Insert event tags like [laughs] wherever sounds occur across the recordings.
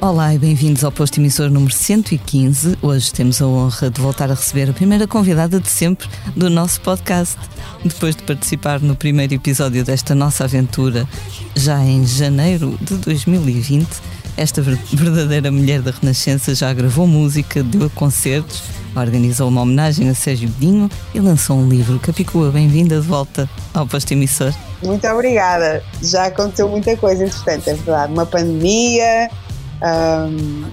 Olá e bem-vindos ao posto emissor número 115. Hoje temos a honra de voltar a receber a primeira convidada de sempre do nosso podcast. Depois de participar no primeiro episódio desta nossa aventura, já em janeiro de 2020, esta verdadeira mulher da Renascença já gravou música, deu concertos, organizou uma homenagem a Sérgio Godinho e lançou um livro. Capicua, bem-vinda de volta ao posto emissor. Muito obrigada. Já aconteceu muita coisa, entretanto, é verdade. Uma pandemia, um,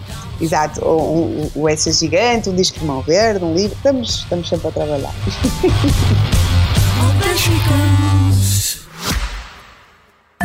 exato, o, o, o S Gigante, um disco de mão verde, um livro, estamos, estamos sempre a trabalhar. [laughs]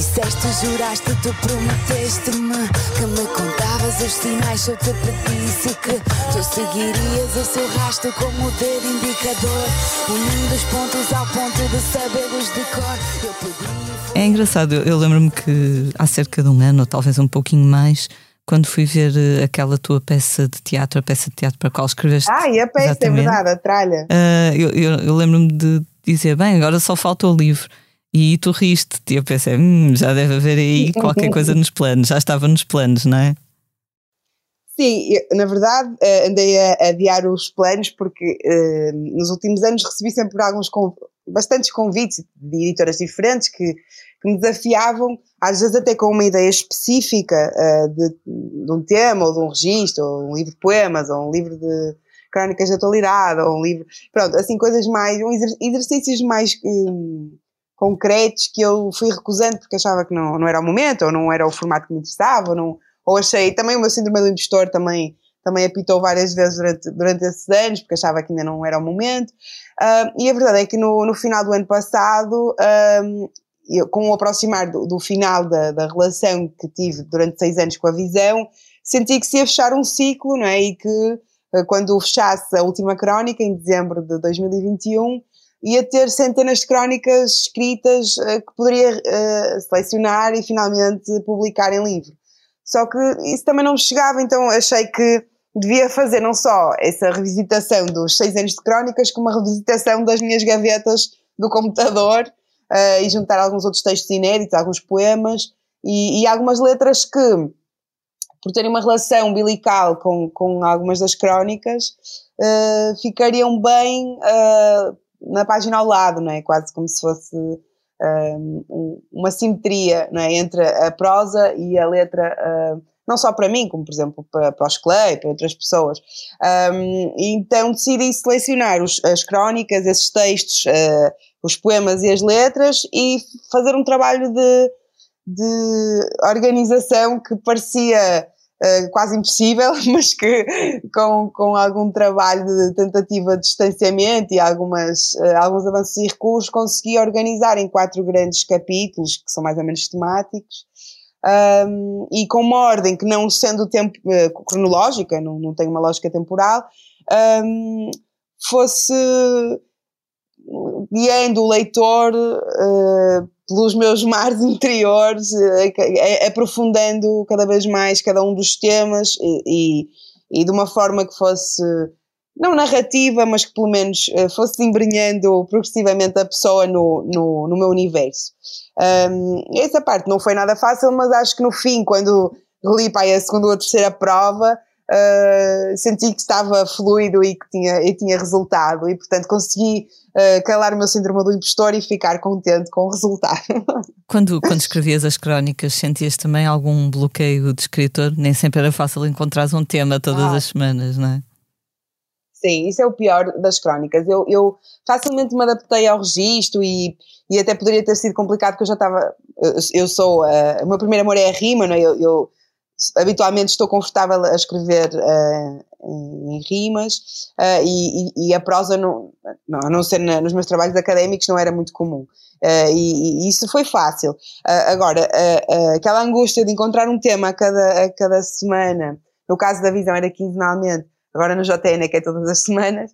Disseste, juraste, tu prometeste-me que me contavas os sinais. Eu te pedisse que tu seguirias o seu rastro como o dedo indicador, unindo os pontos ao ponto de sabê-los de cor. Eu podia. É engraçado, eu, eu lembro-me que há cerca de um ano, ou talvez um pouquinho mais, quando fui ver eh, aquela tua peça de teatro, a peça de teatro para a qual escreveste. Ah, e a peça, é verdade, a tralha. Uh, eu, eu, eu lembro-me de dizer, bem, agora só falta o livro. E tu riste e eu pensei, hum, já deve haver aí qualquer coisa nos planos, já estava nos planos, não é? Sim, eu, na verdade eh, andei a, adiar os planos porque uh, nos últimos anos recebi sempre alguns conv bastantes convites de editoras diferentes que, que, me desafiavam, às vezes até com uma ideia específica uh, de, de, um tema ou de um registro, ou um livro de poemas, ou um livro de crónicas de atualidade, ou um livro, pronto, assim coisas mais, um exercícios mais um, concretos que eu fui recusando porque achava que não, não era o momento, ou não era o formato que me interessava, ou, não, ou achei, também o meu síndrome do impostor também, também apitou várias vezes durante, durante esses anos, porque achava que ainda não era o momento, uh, e a verdade é que no, no final do ano passado, uh, eu, com o aproximar do, do final da, da relação que tive durante seis anos com a Visão, senti que se ia fechar um ciclo, não é, e que uh, quando fechasse a última crónica, em dezembro de 2021, ia ter centenas de crónicas escritas uh, que poderia uh, selecionar e finalmente publicar em livro. Só que isso também não chegava, então achei que devia fazer não só essa revisitação dos seis anos de crónicas, como uma revisitação das minhas gavetas do computador uh, e juntar alguns outros textos inéditos, alguns poemas e, e, algumas letras que, por terem uma relação umbilical com, com algumas das crónicas, ficariam bem na página ao lado, não é? Quase como se fosse um, uma simetria não é? entre a prosa e a letra, uh, não só para mim, como por exemplo para, para os Clay, para outras pessoas. Um, então decidi selecionar os, as crónicas, esses textos, uh, os poemas e as letras e fazer um trabalho de, de organização que parecia uh, quase impossível, [laughs] mas que com, com algum trabalho de tentativa de distanciamento e algumas, uh, alguns avanços e recursos, consegui organizar em quatro grandes capítulos, que são mais ou menos temáticos, um, e com uma ordem que não sendo tempo, uh, cronológica, não, não tem uma lógica temporal, um, fosse guiando o leitor uh, pelos meus mares [laughs] interiores, uh, aprofundando cada vez mais cada um dos temas e, e, e, de uma forma que fosse, não narrativa, mas que pelo menos uh, fosse embrenhando progressivamente a pessoa no, no, no meu universo. Um, essa parte não foi nada fácil, mas acho que no fim, quando li para a segunda ou a terceira prova, uh, senti que estava fluido e que tinha, e tinha resultado e portanto consegui uh, calar o meu síndrome do impostor e ficar contente com o resultado. [laughs] Quando, quando escrevias as crónicas, sentias também algum bloqueio de escritor? Nem sempre era fácil encontrar um tema todas ah. as semanas, não é? Sim, isso é o pior das crónicas. Eu, eu facilmente me adaptei ao registro e, e até poderia ter sido complicado porque eu já estava. Eu, eu sou. Uh, o meu primeiro amor é a rima, não é? Eu, eu habitualmente estou confortável a escrever uh, em, rimas uh, e, e, a prosa, não, não, a não ser na, nos meus trabalhos académicos, não era muito comum. Uh, e, e, isso foi fácil. agora, aquela angústia de encontrar um tema a cada, a cada semana, no caso da visão era quinzenalmente, agora no JN é que é todas as semanas,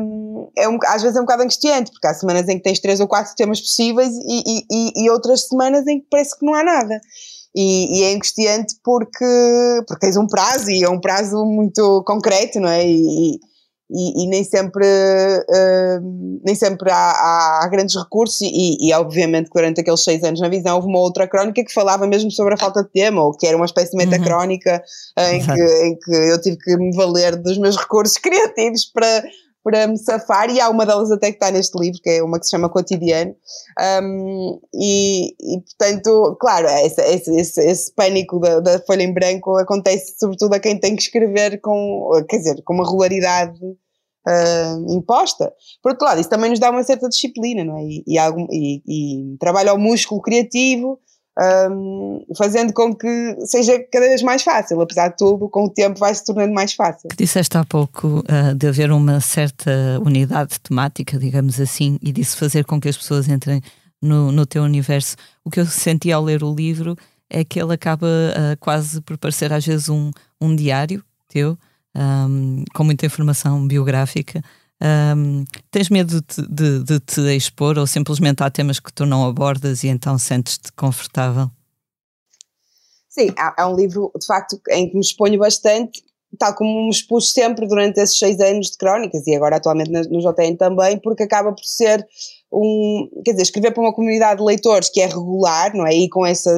um, é um, às vezes é um bocado angustiante, porque há semanas em que tens três ou quatro temas possíveis e, e, e outras semanas em que parece que não há nada. E, e, é angustiante porque, porque tens um prazo e é um prazo muito concreto, não é? E, e, e nem sempre, uh, nem sempre há, há, grandes recursos e, e, obviamente durante aqueles seis anos na visão houve uma outra crónica que falava mesmo sobre a falta de tema ou que era uma espécie de metacrónica uhum. em, que, em que eu tive que me valer dos meus [laughs] recursos criativos para para me safar, e há uma delas até que está neste livro, que é uma que se chama Cotidiano, um, e, e, portanto, claro, esse, esse, esse, pânico da, da, folha em branco acontece sobretudo a quem tem que escrever com, quer dizer, com uma regularidade uh, imposta. Por outro lado, isso também nos dá uma certa disciplina, não é? E, e, e, e trabalha o músculo criativo, um, fazendo com que seja cada vez mais fácil. Apesar de tudo, com o tempo vai se tornando mais fácil. Disseste há pouco uh, de haver uma certa unidade temática, digamos assim, e disso fazer com que as pessoas entrem no, no teu universo. O que eu senti ao ler o livro é que ele acaba uh, quase por parecer às vezes um, um diário teu, um, com muita informação biográfica. Um, tens medo de, de, de, te expor ou simplesmente há temas que tu não abordas e então sentes-te confortável? Sim, é um livro de facto em que me exponho bastante, tal como me expus sempre durante esses seis anos de crónicas e agora atualmente no JN também, porque acaba por ser um, quer dizer, escrever para uma comunidade de leitores que é regular, não é? E com essa,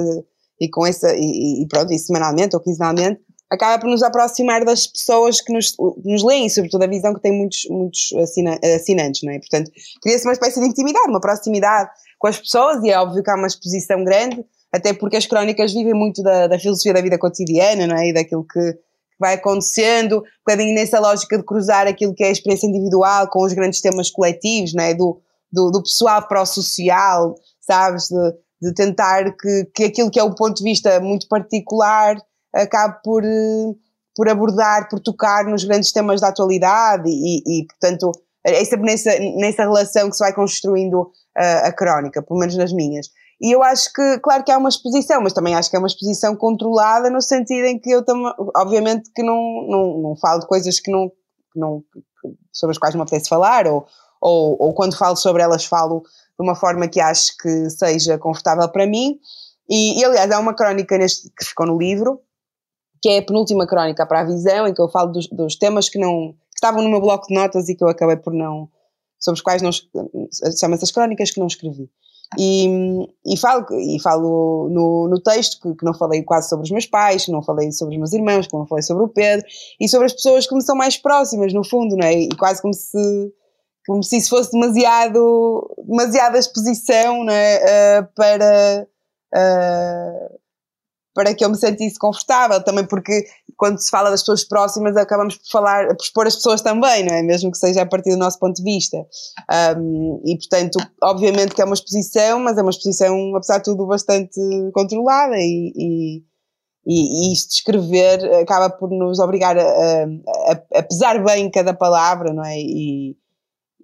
e com essa, e, e pronto, e semanalmente ou quinzenalmente, acaba por nos aproximar das pessoas que nos, nos leem, sobretudo a visão que tem muitos, muitos assina, assinantes, não é? Portanto, cria-se uma espécie de intimidade, uma proximidade com as pessoas e é óbvio que há uma exposição grande, até porque as crónicas vivem muito da, da filosofia da vida cotidiana, não é? E daquilo que vai acontecendo, um nessa lógica de cruzar aquilo que é a experiência individual com os grandes temas coletivos, não é? Do, do, do pessoal para o social, sabes? De, de tentar que, que aquilo que é o ponto de vista muito particular acabe por, eh, por abordar, por tocar nos grandes temas da atualidade e, e portanto, é sempre nessa, nessa relação que se vai construindo a, eh, a crónica, pelo menos nas minhas. E eu acho que, claro que há uma exposição, mas também acho que é uma exposição controlada no sentido em que eu também, obviamente que não, não, não falo de coisas que não, que não, sobre as quais me apetece falar, ou, ou, ou quando falo sobre elas falo de uma forma que acho que seja confortável para mim. E, e aliás, há uma crónica neste, que ficou no livro, que é a penúltima crónica para a visão, em que eu falo dos, dos temas que não que estavam no meu bloco de notas e que eu acabei por não sobre os quais não chama-se as crónicas que não escrevi. E, e falo, e falo no, no texto que, que, não falei quase sobre os meus pais, que não falei sobre os meus irmãos, que não falei sobre o Pedro, e sobre as pessoas que me são mais próximas, no fundo, não é? E quase como se, como se isso fosse demasiado, demasiada exposição não é? Uh, para. Uh, para que eu me sentisse confortável, também porque quando se fala das pessoas próximas acabamos por falar, por expor as pessoas também, não é? Mesmo que seja a partir do nosso ponto de vista. Um, e portanto, obviamente que é uma exposição, mas é uma exposição, apesar de tudo, bastante controlada e, e, e, isto escrever acaba por nos obrigar a, a, a, pesar bem cada palavra, não é? E,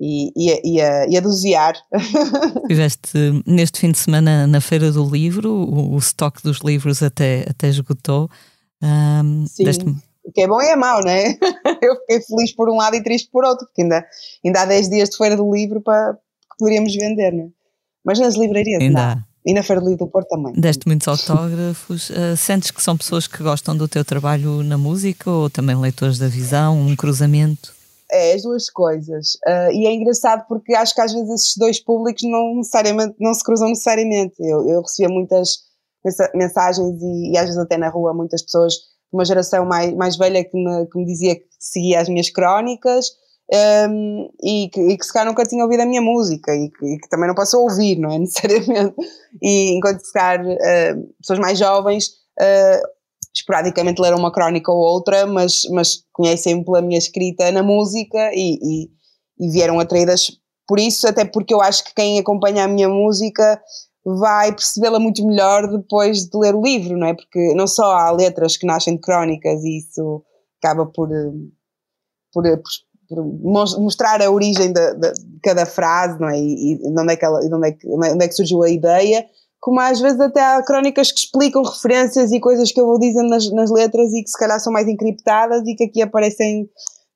e, e, a, e a dosear. [laughs] Estiveste neste fim de semana na Feira do Livro, o, o estoque dos livros até, até esgotou. Um, Sim. O que é bom e é mau, não é? [laughs] Eu fiquei feliz por um lado e triste por outro, porque ainda, ainda há 10 dias de Feira do Livro para, que poderíamos vender, não é? Mas nas livrarias, ainda não. E na Feira do Livro do Porto também. Deste muitos autógrafos. Uh, sentes que são pessoas que gostam do teu trabalho na música ou também leitores da visão, um cruzamento? É, as duas coisas. Uh, e é engraçado porque acho que às vezes esses dois públicos não necessariamente não se cruzam necessariamente. Eu, eu recebia muitas mensagens e, e, às vezes até na rua muitas pessoas de uma geração mais, mais velha que me, que me dizia que seguia as minhas crónicas um, e, que, e que se calhar nunca tinha ouvido a minha música e que, e que também não passou a ouvir, não é? [laughs] Necessariamente. E enquanto se calhar uh, pessoas mais jovens uh, esporadicamente leram uma crónica ou outra, mas, mas conhecem pela minha escrita na música e, e, e, vieram atraídas por isso, até porque eu acho que quem acompanha a minha música vai percebê-la muito melhor depois de ler o livro, não é? Porque não só há letras que nascem de crónicas e isso acaba por, por, por mostrar a origem de, de, cada frase, não é? E, e de, onde é que ela, de onde, é que, onde é que surgiu a ideia, como às vezes até há crónicas que explicam referências e coisas que eu vou dizendo nas, nas letras e que se calhar são mais encriptadas e que aqui aparecem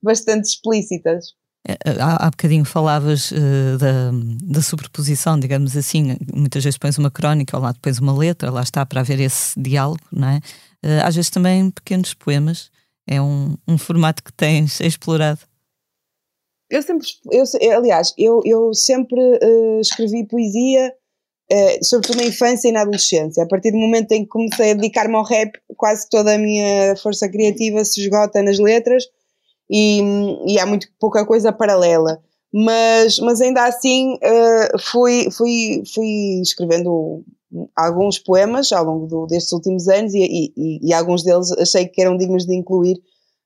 bastante explícitas. É, é, há, há bocadinho falavas uh, da, da superposição, digamos assim. Muitas vezes pões uma crónica, lado depois uma letra, lá está para haver esse diálogo, não é? Uh, às vezes também pequenos poemas. É um, um formato que tens explorado. Eu sempre, eu, aliás, eu, eu sempre uh, escrevi poesia, sobretudo na infância e na adolescência. A partir do momento em que comecei a dedicar-me ao rap, quase toda a minha força criativa se esgota nas letras e, e há muito pouca coisa paralela. Mas, mas ainda assim uh, fui, fui, fui escrevendo alguns poemas ao longo do, destes últimos anos e, e, e, alguns deles achei que eram dignos de incluir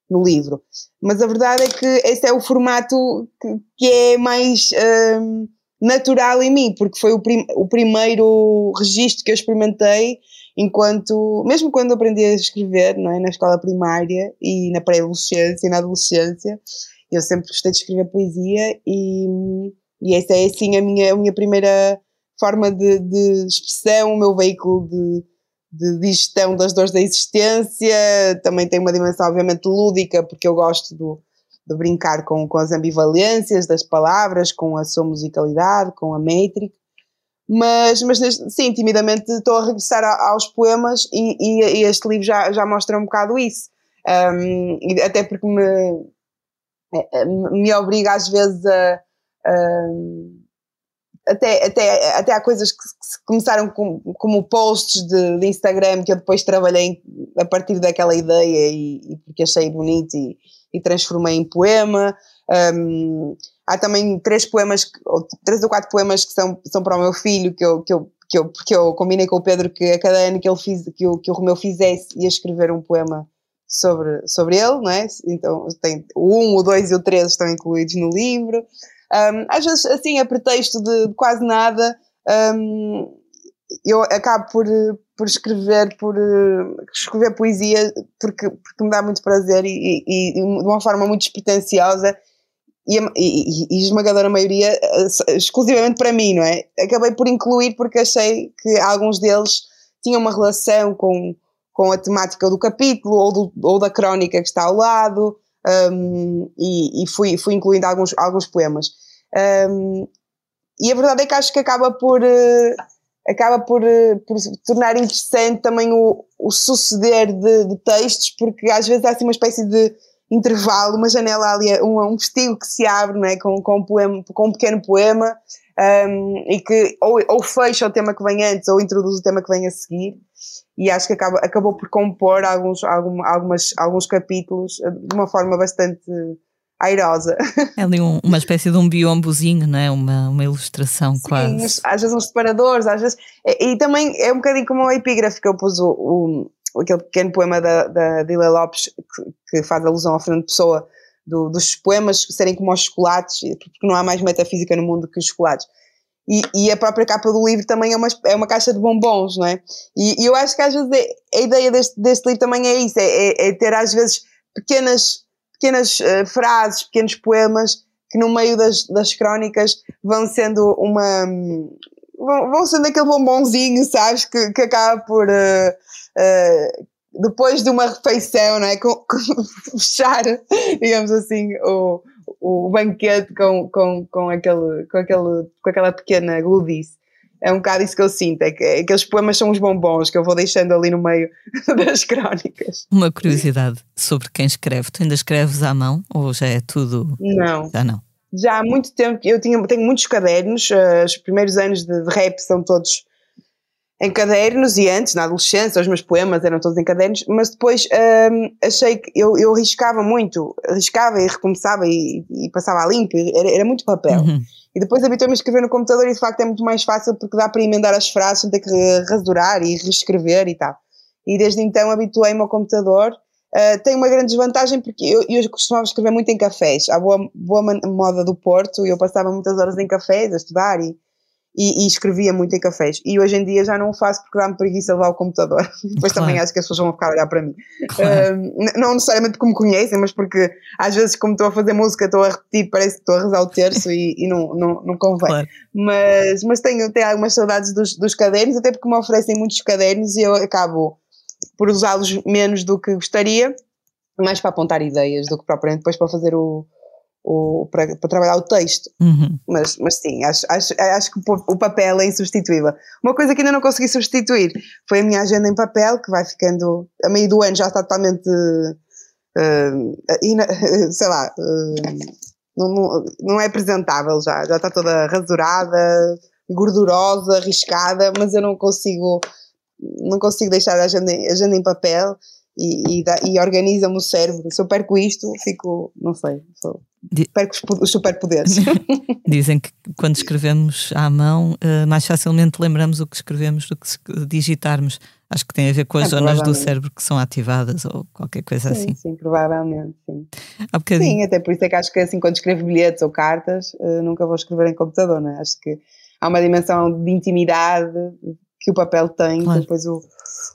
no livro. Mas a verdade é que esse é o formato que, que é mais uh, natural em mim, porque foi o, prim, o primeiro registro que eu experimentei enquanto, mesmo quando aprendi a escrever, não é, na escola primária e na pré-adolescência e na adolescência, eu sempre gostei de escrever poesia e, e essa é assim a minha, a minha primeira forma de, de expressão, o meu veículo de, de digestão das dores da existência, também tem uma dimensão obviamente lúdica, porque eu gosto do, de brincar com, com as ambivalências das palavras, com a sua musicalidade, com a métrica, mas, mas sim, timidamente estou a regressar aos poemas e, e, e, este livro já, já mostra um bocado isso. Um, até porque me, é, é, me obriga às vezes a. a até, até, até há coisas que, começaram com, como posts de, de, Instagram que eu depois trabalhei a partir daquela ideia e, e porque achei bonito e, e transformei em poema. Um, há também três poemas, ou três ou quatro poemas que são, são para o meu filho, que eu, que eu, que eu, porque eu combinei com o Pedro que a cada ano que, ele fiz, que, o, que o Romeu fizesse ia escrever um poema sobre, sobre ele, não é? Então tem o 1, o 2 e o 3 estão incluídos no livro. Um, às vezes, assim, a pretexto de quase nada, um, eu acabo por, por escrever, por escrever poesia porque, porque me dá muito prazer e, e, e de uma forma muito despretensiosa e, e, e esmagadora maioria eh, exclusivamente para mim, não é? Acabei por incluir porque achei que alguns deles tinham uma relação com, com a temática do capítulo ou, do, ou da crónica que está ao lado um, e, e, fui, fui incluindo alguns, alguns poemas. Um, e a verdade é que acho que acaba por, uh, acaba por, uh, por tornar interessante também o, o suceder de, de textos, porque às vezes há assim uma espécie de intervalo, uma janela ali, um, um vestígio que se abre né, com, com, um poema, com um pequeno poema um, e que ou, ou fecha o tema que vem antes ou introduz o tema que vem a seguir e acho que acaba, acabou por compor alguns, algum, algumas, alguns capítulos eh, de uma forma bastante airosa. É ali um, uma espécie de um biombozinho, não é? Uma, uma ilustração Sim, quase. às vezes uns separadores, às vezes. E, e, também é um bocadinho como a epígrafe que eu pus o, o aquele pequeno poema da, da Dila Lopes que, que, faz alusão ao Fernando Pessoa do, dos poemas serem como os chocolates, porque não há mais metafísica no mundo que os chocolates. E, e, a própria capa do livro também é uma, é uma caixa de bombons, não é? E, e eu acho que às vezes é, a ideia deste, deste livro também é isso, é, é, é ter às vezes pequenas, pequenas uh, frases, pequenos poemas que no meio das, das crónicas vão sendo uma, vão, sendo aquele bombonzinho, sabes, que, que acaba por uh, depois de uma refeição, não é? Com, [laughs] com fechar, digamos assim, o, o banquete com, com, com, aquele, com, aquele, com aquela pequena gludice. É um bocado isso que eu sinto, é que aqueles poemas são os bombons que eu vou deixando ali no meio [laughs] das crónicas. Uma curiosidade sobre quem escreve, tu ainda escreves à mão ou já é tudo? Não. Já não já há muito tempo, eu tinha, tenho muitos cadernos, uh, os primeiros anos de, de, rap são todos em cadernos e antes, na adolescência, os meus poemas eram todos em cadernos, mas depois uh, achei que eu, eu riscava muito, riscava e recomeçava e, e passava a limpo, era, era muito papel. Uhum. E depois habituei-me a escrever no computador e de facto é muito mais fácil porque dá para emendar as frases sem ter que rasurar e reescrever e tal. E desde então habituei-me ao computador Uh, tem uma grande desvantagem porque eu, eu costumava escrever muito em cafés. Há boa, boa moda do Porto e eu passava muitas horas em cafés a estudar e, e, e, escrevia muito em cafés. E hoje em dia já não o faço porque dá-me preguiça levar o computador. [laughs] Depois claro. também acho que as pessoas vão ficar a olhar para mim. Claro. Não necessariamente porque me conhecem, mas porque às vezes, como estou a fazer música, estou a repetir, parece que estou a rezar o terço e, e não, não, não convém. Claro. Mas, mas tenho, tenho algumas saudades dos, dos cadernos, até porque me oferecem muitos cadernos e eu acabo por usá-los menos do que gostaria, mais para apontar ideias do que propriamente depois para fazer o o, para, para, trabalhar o texto. Uhum. Mas, mas sim, acho, acho, acho que o papel é insubstituível. Uma coisa que ainda não consegui substituir foi a minha agenda em papel, que vai ficando, a meio do ano já está totalmente, uh, [laughs] sei lá, uh, não, não, não, é apresentável já, já está toda rasurada, gordurosa, arriscada, mas eu não consigo, não consigo deixar a agenda, a agenda em papel e, e, e organiza-me o cérebro. Se eu perco isto, fico, não sei, sou, perco os superpoderes. [laughs] Dizem que quando escrevemos à mão, uh, mais facilmente lembramos o que escrevemos do que digitarmos. Acho que tem a ver com as é, zonas do cérebro que são ativadas ou qualquer coisa sim, assim. Sim, provavelmente, sim. Sim, até por isso é que acho que assim, quando escrevo bilhetes ou cartas, uh, nunca vou escrever em computador, né? Acho que há uma dimensão de intimidade que o papel tem claro. que depois o,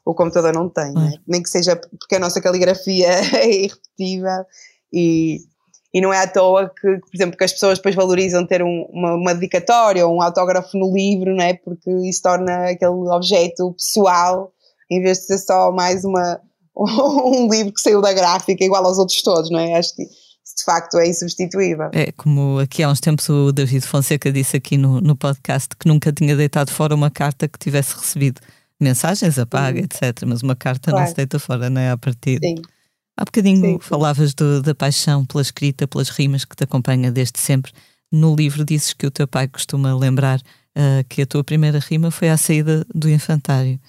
o computador não tem, né? claro. né? nem que seja porque a nossa caligrafia [laughs] é irrepetível e, e não é à toa que, por exemplo, que as pessoas depois valorizam ter um, uma, uma dedicatória ou um autógrafo no livro, não é? Porque isso torna aquele objeto pessoal em vez de ser só mais uma, [laughs] um livro que saiu da gráfica igual aos outros todos, não é? Acho que de facto é insubstituível. É como aqui há uns tempos o David Fonseca disse aqui no, no podcast que nunca tinha deitado fora uma carta que tivesse recebido mensagens, apaga, etc. Mas uma carta claro. não se deita fora, não é? A partir. Sim. Há bocadinho sim, sim. falavas do, da paixão pela escrita, pelas rimas que te acompanha desde sempre. No livro dizes que o teu pai costuma lembrar uh, que a tua primeira rima foi à saída do infantário.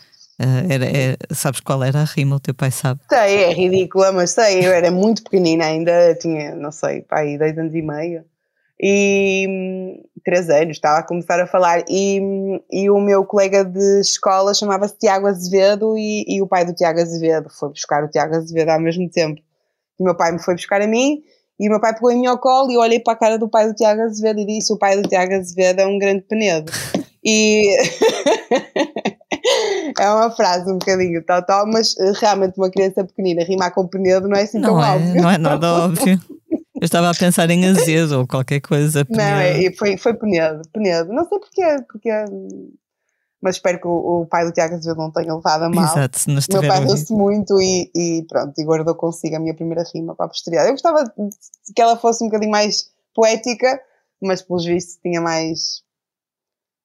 Uh, era, é, sabes qual era a rima? O teu pai sabe? Sei, é ridícula, mas sei, eu era muito pequenina ainda, tinha, não sei, pai, 10 anos e meio. E três anos, estava a começar a falar. E, e o meu colega de escola chamava-se Tiago Azevedo, e, e o pai do Tiago Azevedo foi buscar o Tiago Azevedo ao mesmo tempo. O meu pai me foi buscar a mim, e o meu pai pegou em mim ao colo e eu olhei para a cara do pai do Tiago Azevedo e disse: O pai do Tiago Azevedo é um grande penedo. E. [laughs] é uma frase um bocadinho tal, tal, mas eh, realmente uma criança pequenina rimar com penedo não é assim não tão é, óbvio. Não é nada óbvio. [laughs] Eu estava a pensar em azedo ou qualquer coisa. Penedo. Não, é, foi, foi penedo, penedo. Não sei porquê, porque, mas espero que o, o pai do Tiago Azevedo não tenha levado a mal. Exato, se não Meu pai riu-se muito e, e, pronto, e guardou consigo a minha primeira rima para a posteridade. Eu gostava que ela fosse um bocadinho mais poética, mas pelos vistos tinha mais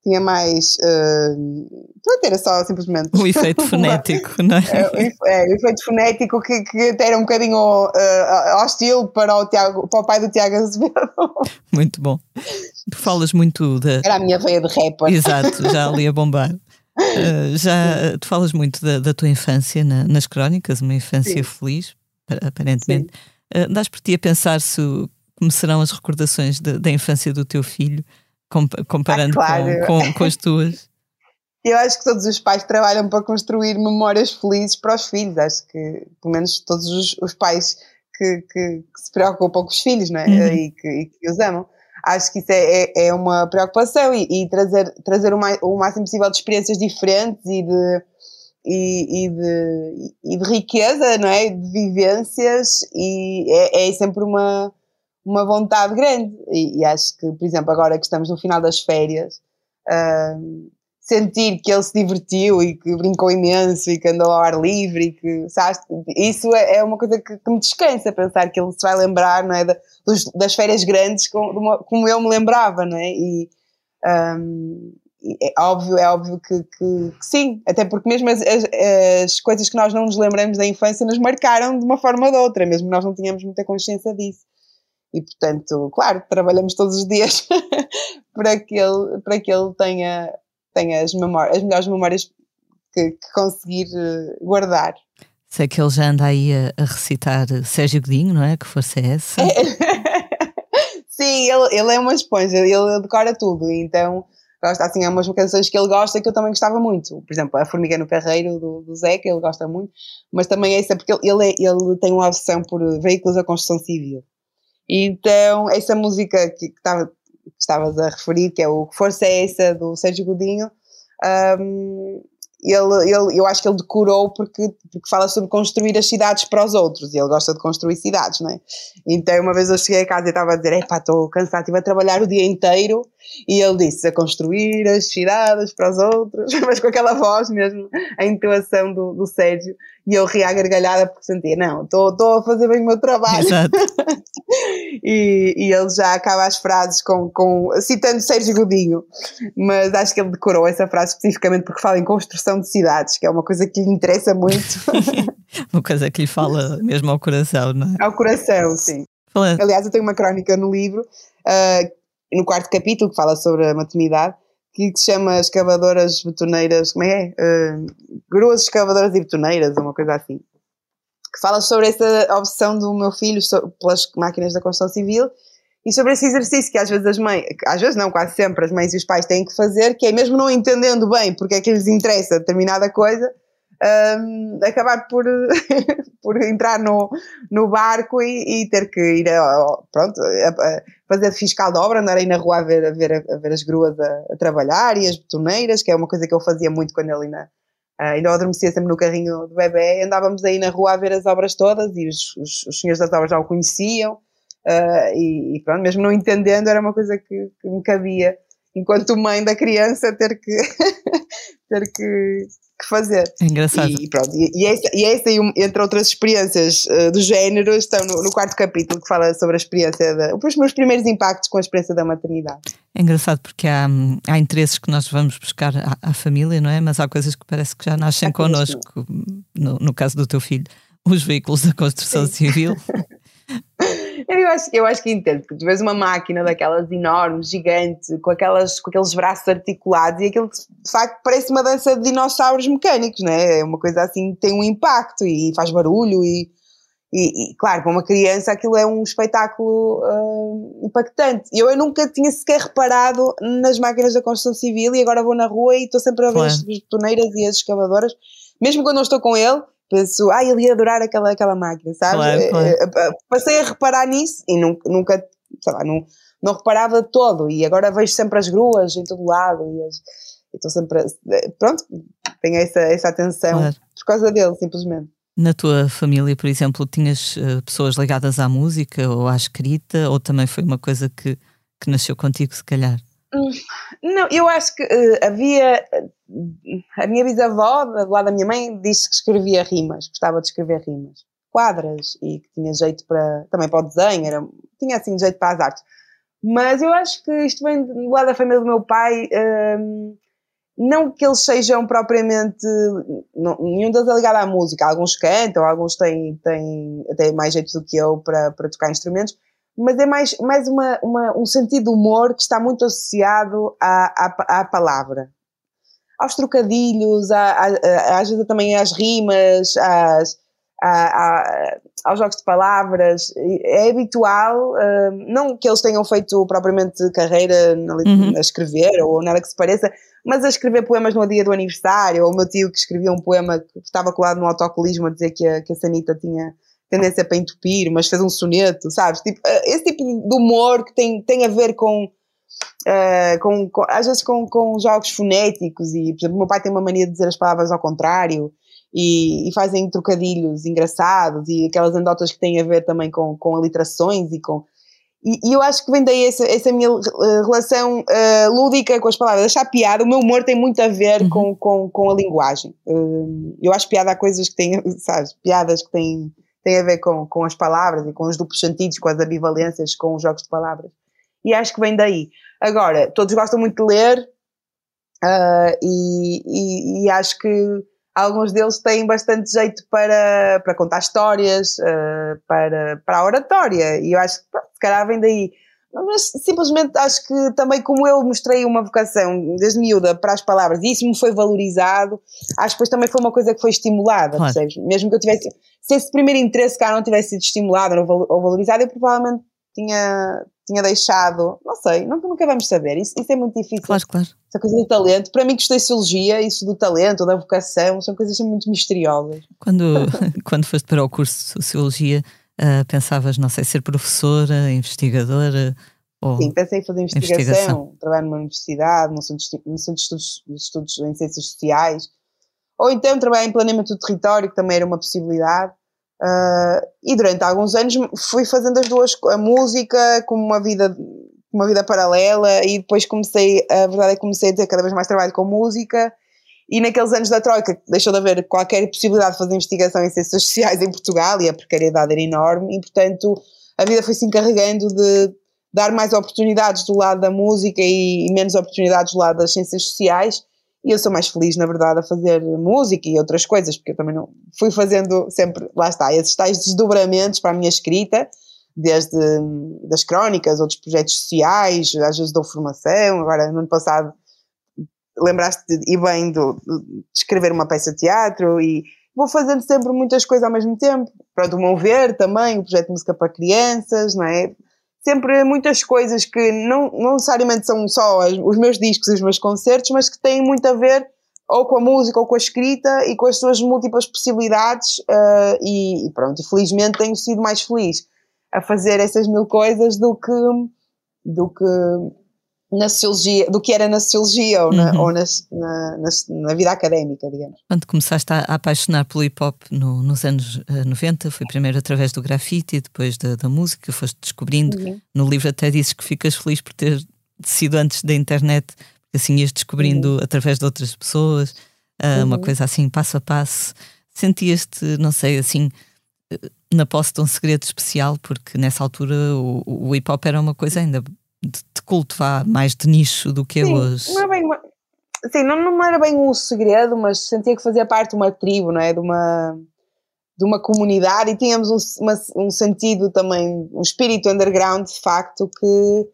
tinha mais. Uh, pronto, era só simplesmente. O efeito [laughs] fonético, não é? é? É, o efeito fonético que, que até era um bocadinho uh, hostil para o, Tiago, para o pai do Tiago Azevedo. Muito bom. Tu falas muito da. Era a minha veia de rapper. Exato, já ali a bombar. Uh, já tu falas muito da, da tua infância na, nas crónicas, uma infância Sim. feliz, aparentemente. Uh, dás por ti a pensar se, como serão as recordações de, da infância do teu filho? Comparando ah, claro. com, com, com as tuas? Eu acho que todos os pais trabalham para construir memórias felizes para os filhos. Acho que, pelo menos, todos os, os pais que, que, que, se preocupam com os filhos não é? Uhum. e, que, e, que, os amam. Acho que isso é, é, é uma preocupação e, e, trazer, trazer o, mais, o máximo possível de experiências diferentes e de, e, e, de, e de riqueza, não é? De vivências, e é, é sempre uma, uma vontade grande. E, e, acho que, por exemplo, agora que estamos no final das férias, uh, sentir que ele se divertiu e que brincou imenso e que andou ao ar livre e que, sabes, isso é, é uma coisa que, que, me descansa, pensar que ele se vai lembrar, não é, da, dos, das férias grandes como, eu me lembrava, não é? E, um, é óbvio, é óbvio que, que, que, sim, até porque mesmo as, as, as, coisas que nós não nos lembramos da infância nos marcaram de uma forma ou de outra, mesmo nós não tínhamos muita consciência disso. E, portanto, claro, trabalhamos todos os dias [laughs] para, que ele, para que ele tenha, tenha as, memórias, as melhores memórias que, que conseguir eh, guardar. Sei que ele já anda aí a, a recitar Sérgio Godinho, não é? Que força é essa? [laughs] Sim, ele, ele é uma esponja, ele decora tudo, então gosta assim, há umas canções que ele gosta que eu também gostava muito. Por exemplo, A Formiga no Carreiro do, do Zé, que ele gosta muito, mas também é isso, é porque ele, ele, é, ele tem uma opção por veículos da construção civil. Então, essa música que estava que estavas a referir, que é o Força é essa do Sérgio Godinho, um, ele, ele, eu acho que ele decorou porque, porque fala sobre construir as cidades para os outros e ele gosta de construir cidades, não é? Então, uma vez eu cheguei a casa e estava a dizer: Epá, estou cansado, estive a trabalhar o dia inteiro. E ele disse: a construir as cidades para os outros, [laughs] mas com aquela voz mesmo, a intuação do, do Sérgio. E eu ria a gargalhada porque sentia: não, estou a fazer bem o meu trabalho. Exato. [laughs] e, e ele já acaba as frases com, com, citando Sérgio Godinho, mas acho que ele decorou essa frase especificamente porque fala em construção de cidades, que é uma coisa que lhe interessa muito. [laughs] uma coisa que lhe fala mesmo ao coração, não é? Ao coração, sim. Falando. Aliás, eu tenho uma crónica no livro, uh, no quarto capítulo, que fala sobre a maternidade, que se chama Escavadoras Betoneiras, como é? Uh, gruas Escavadoras e Betoneiras, uma coisa assim que fala sobre essa obsessão do meu filho pelas máquinas da construção civil e sobre esse exercício que às vezes as mães, às vezes não, quase sempre as mães e os pais têm que fazer, que é mesmo não entendendo bem porque é que lhes interessa determinada coisa, um, acabar por, [laughs] por entrar no, no barco e, e ter que ir a, pronto, a, a fazer fiscal de obra, andar aí na rua a ver, a ver, a ver as gruas a, a, trabalhar e as betoneiras, que é uma coisa que eu fazia muito quando ainda Uh, ainda eu adormecia sempre no carrinho do bebê, andávamos aí na rua a ver as obras todas e os, os, os senhores das obras já o conheciam uh, e, e, pronto, mesmo não entendendo era uma coisa que, que me cabia enquanto mãe da criança ter que [laughs] ter que, que fazer. É engraçado. E, pronto, e, e, essa, e essa, entre outras experiências uh, do género, estão no, no, quarto capítulo que fala sobre a experiência, da, os meus primeiros impactos com a experiência da maternidade. É engraçado porque há, há interesses que nós vamos buscar à, à família, não é? Mas há coisas que parece que já nascem connosco. No, no caso do teu filho, os veículos da construção Sim. civil. [laughs] Eu acho, eu acho que entendo, porque tu vês uma máquina daquelas enormes, gigante, com, aquelas, com aqueles braços articulados e aquilo de facto parece uma dança de dinossauros mecânicos, né? É uma coisa assim que tem um impacto e faz barulho e, e, e claro, para uma criança aquilo é um espetáculo uh, impactante. Eu, eu nunca tinha sequer reparado nas máquinas da construção civil e agora vou na rua e estou sempre a ver claro. as betoneiras e as escavadoras, mesmo quando não estou com ele penso, ah, ele ia adorar aquela, aquela máquina, sabes? Claro, claro. Eh, eh, passei a reparar nisso e nunca, nunca sei lá, não, não reparava todo e agora vejo sempre as gruas em todo lado e estou sempre, eh, pronto, tenho essa, essa atenção claro. por causa dele, simplesmente. Na tua família, por exemplo, tinhas pessoas ligadas à música ou à escrita ou também foi uma coisa que, que nasceu contigo, se calhar? Não, eu acho que uh, havia. A minha bisavó, do lado da minha mãe, disse que escrevia rimas, gostava de escrever rimas, quadras, e que tinha jeito para. também para o desenho, era, tinha assim jeito para as artes. Mas eu acho que isto vem do lado da família do meu pai. Uh, não que eles sejam propriamente. Não, nenhum deles é ligado à música. Alguns cantam, alguns têm, têm, têm mais jeito do que eu para, para tocar instrumentos mas é mais, mais uma, uma, um sentido de humor que está muito associado à, à, à palavra. Aos trocadilhos, à, à, às vezes também às rimas, às, à, aos jogos de palavras. É habitual, uh, não que eles tenham feito propriamente carreira uhum. a escrever ou nada que se pareça, mas a escrever poemas no dia do aniversário, ou o meu tio que escrevia um poema que estava colado no autocolismo a dizer que a, que a Sanita tinha tendência para entupir, mas fez um soneto, sabes? Tipo, eh, esse tipo de humor que tem, tem a ver com, uh, com, com, às vezes com, com jogos fonéticos e, por exemplo, o meu pai tem uma mania de dizer as palavras ao contrário e, e fazem trocadilhos engraçados e aquelas anedotas que têm a ver também com, com aliterações e com... E, e eu acho que vem daí essa, essa minha uh, relação uh, lúdica com as palavras, achar piada, o meu humor tem muito a ver uhum. com, com, com a linguagem. eu acho piada a coisas que têm, [laughs] sabes, piadas que têm a ver com, com as palavras e com os duplos sentidos, com as ambivalências, com os jogos de palavras. E acho que vem daí. Agora, todos gostam muito de ler uh, e, e, e, acho que alguns deles têm bastante jeito para, para contar histórias, uh, para, para a oratória, e eu acho que, se calhar, vem daí. Mas simplesmente acho que também, como eu mostrei uma vocação desde miúda para as palavras e isso me foi valorizado, acho que depois também foi uma coisa que foi estimulada, claro. percebes? Mesmo que eu tivesse, se esse primeiro interesse cá não tivesse sido estimulado ou valorizado, eu provavelmente tinha, tinha deixado, não sei, nunca, nunca vamos saber, isso, isso é muito difícil. Claro, claro. Essa coisa do talento, para mim que estudei Sociologia, isso do talento, da vocação, são coisas muito misteriosas. Quando, [laughs] quando foste para o curso de Sociologia, Uh, pensavas, não sei, ser professora, investigadora? Ou Sim, pensei em fazer investigação, investigação. trabalhar numa universidade, no centro, de- no centro de estudos, de estudos em ciências sociais, ou então trabalhar em planeamento do território, que também era uma possibilidade. Ah, e durante alguns anos fui fazendo as duas, a música como uma vida, uma vida paralela, e depois comecei, a verdade é que comecei a ter cada vez mais trabalho com música. E naqueles anos da Troika deixou de haver qualquer possibilidade de fazer investigação em ciências sociais em Portugal e a precariedade era enorme, e portanto a vida foi se encarregando de dar mais oportunidades do lado da música e menos oportunidades do lado das ciências sociais. E eu sou mais feliz, na verdade, a fazer música e outras coisas, porque eu também não fui fazendo sempre, lá está, esses tais desdobramentos para a minha escrita, desde das crónicas, outros projetos sociais, às vezes dou formação, agora no ano passado lembraste e bem do, de escrever uma peça de teatro e vou fazendo sempre muitas coisas ao mesmo tempo. Pronto, o Mover também, o projeto de música para crianças, não é? Sempre muitas coisas que não, não necessariamente são só as- os meus discos e os meus concertos, mas que têm muito a ver ou com a música ou com a escrita e com as suas múltiplas possibilidades ah, e, e pronto, felizmente tenho sido mais feliz a fazer essas mil coisas do que do que na sociologia, do que era na sociologia ou na, Uhum. ou nas- na, nas- na vida académica, digamos. Quando começaste a, a apaixonar pelo hip hop no- nos anos eh, 90, foi primeiro através do grafite e depois da, da música, foste descobrindo. Uhum. No livro até dizes que ficas feliz por ter sido antes da internet, assim ias descobrindo através de outras pessoas, ah, uma coisa assim passo a passo. Sentias-te, não sei, assim, eh, na posse de um segredo especial, porque nessa altura o, o hip hop era uma coisa ainda de, de culto, vá, mais de nicho do que é Sim. Não é bem uma, sim, não, não era bem um segredo, mas sentia que fazia parte de uma tribo, não é? De uma, de uma comunidade e tínhamos um, uma- um sentido também, um espírito underground, de facto, que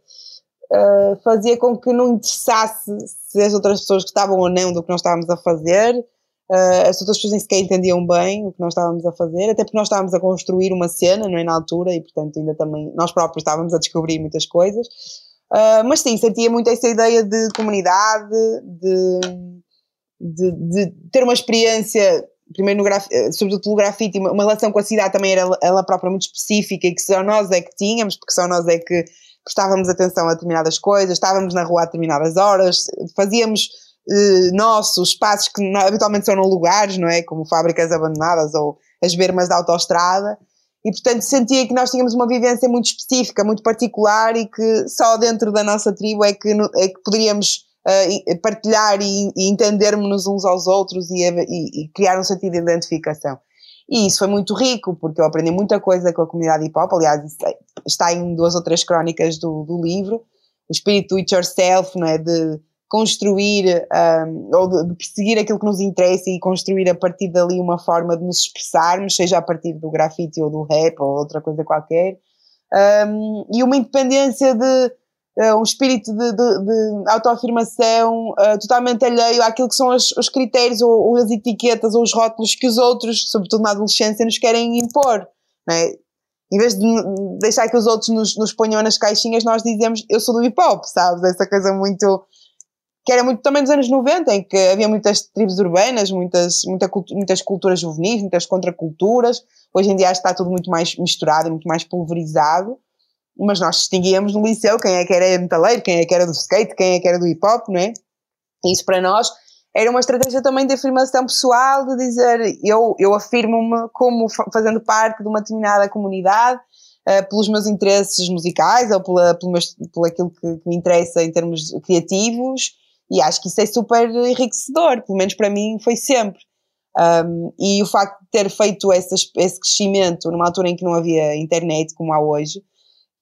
ah, fazia com que não interessasse se as outras pessoas gostavam ou não do que nós estávamos a fazer. Ah, as outras pessoas nem sequer entendiam bem o que nós estávamos a fazer, até porque nós estávamos a construir uma cena, não é? Na altura, e portanto ainda também nós próprios estávamos a descobrir muitas coisas. Uh, mas sim, sentia muito essa ideia de comunidade, de, de, de ter uma experiência, primeiro graf, eh, sobretudo pelo grafite, uma, uma relação com a cidade também era ela própria muito específica e que só nós é que tínhamos, porque só nós é que prestávamos atenção a determinadas coisas, estávamos na rua a determinadas horas, fazíamos eh, nossos espaços que não- habitualmente são em lugares, não é? Como fábricas abandonadas ou as bermas da autoestrada. E, portanto, sentia que nós tínhamos uma vivência muito específica, muito particular e que só dentro da nossa tribo é que, é que poderíamos e- partilhar e, e entendermos uns aos outros e, e- e criar um sentido de identificação. E isso foi muito rico, porque eu aprendi muita coisa com a comunidade hip hop. Aliás, é- está em duas ou três crónicas do, do livro. O espírito do it yourself, não é? de construir um, ou de, perseguir aquilo que nos interessa e construir a partir dali uma forma de nos expressarmos, seja a partir do grafite ou do rap ou outra coisa qualquer. Um, e uma independência de uh, um espírito de, de, de autoafirmação uh, totalmente alheio àquilo que são os, os critérios ou, ou as etiquetas ou os rótulos que os outros, sobretudo na adolescência, nos querem impor. É? Em vez de deixar que os outros nos, nos ponham nas caixinhas, nós dizemos eu sou do hip hop, sabes? Essa coisa muito. Que era muito também dos anos 90, em que havia muitas tribos urbanas, muitas, muita, muitas culturas juvenis, muitas contraculturas. Hoje em dia está tudo muito mais misturado e muito mais pulverizado mas nós distinguíamos no liceu quem é que era metaleiro, quem é que era do skate, quem é que era do hip hop, não é? Isso para nós era uma estratégia também de afirmação pessoal, de dizer eu, eu afirmo-me como fa- fazendo parte de uma determinada comunidade, eh, pelos meus interesses musicais ou pela, pelo, meus, pelo aquilo que, que me interessa em termos criativos, e acho que isso é super enriquecedor, pelo menos para mim foi sempre. Um, e o facto de ter feito esse, crescimento numa altura em que não havia internet como há hoje,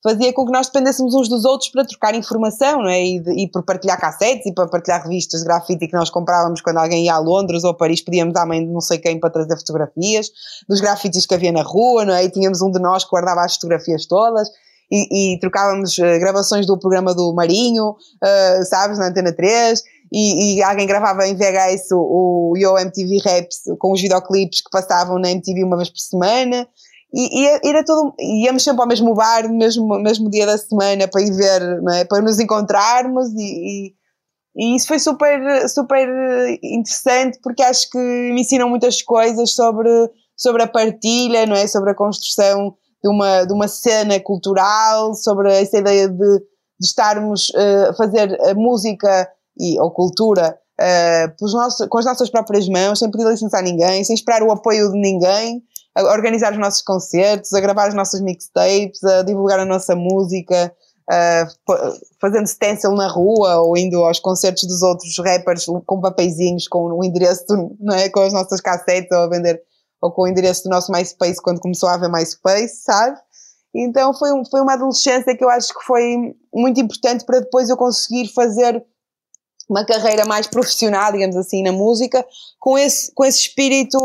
fazia com que nós dependêssemos uns dos outros para trocar informação, não é? E, de, e por partilhar cassetes e para partilhar revistas de grafite que nós comprávamos quando alguém ia a Londres ou a Paris, pedíamos à mãe de não sei quem para trazer fotografias dos grafites que havia na rua, não é? E tínhamos um de nós que guardava as fotografias todas. E, e trocávamos uh, gravações do programa do Marinho, uh, sabes, na Antena 3, e, e, alguém gravava em VHS o, o Yo MTV Raps com os videoclipes que passavam na MTV uma vez por semana. E, e era todo, íamos sempre ao mesmo bar, no mesmo, mesmo dia da semana para ir ver, é? para nos encontrarmos e, e, isso foi super, super interessante porque acho que me ensinam muitas coisas sobre, sobre a partilha, não é? sobre a construção de uma, de uma cena cultural, sobre essa ideia de, de estarmos uh, a fazer a música e, ou cultura uh, nossos, com as nossas próprias mãos, sem pedir licença a ninguém, sem esperar o apoio de ninguém, a organizar os nossos concertos, a gravar as nossas mixtapes, a divulgar a nossa música, uh, fazendo stencil na rua ou indo aos concertos dos outros rappers com papeizinhos com o endereço, não é? com as nossas cassetes ou a vender ou com o endereço do nosso MySpace quando começou a haver MySpace, sabe? Então foi, um, foi uma adolescência que eu acho que foi muito importante para depois eu conseguir fazer uma carreira mais profissional, digamos assim, na música, com esse, com esse espírito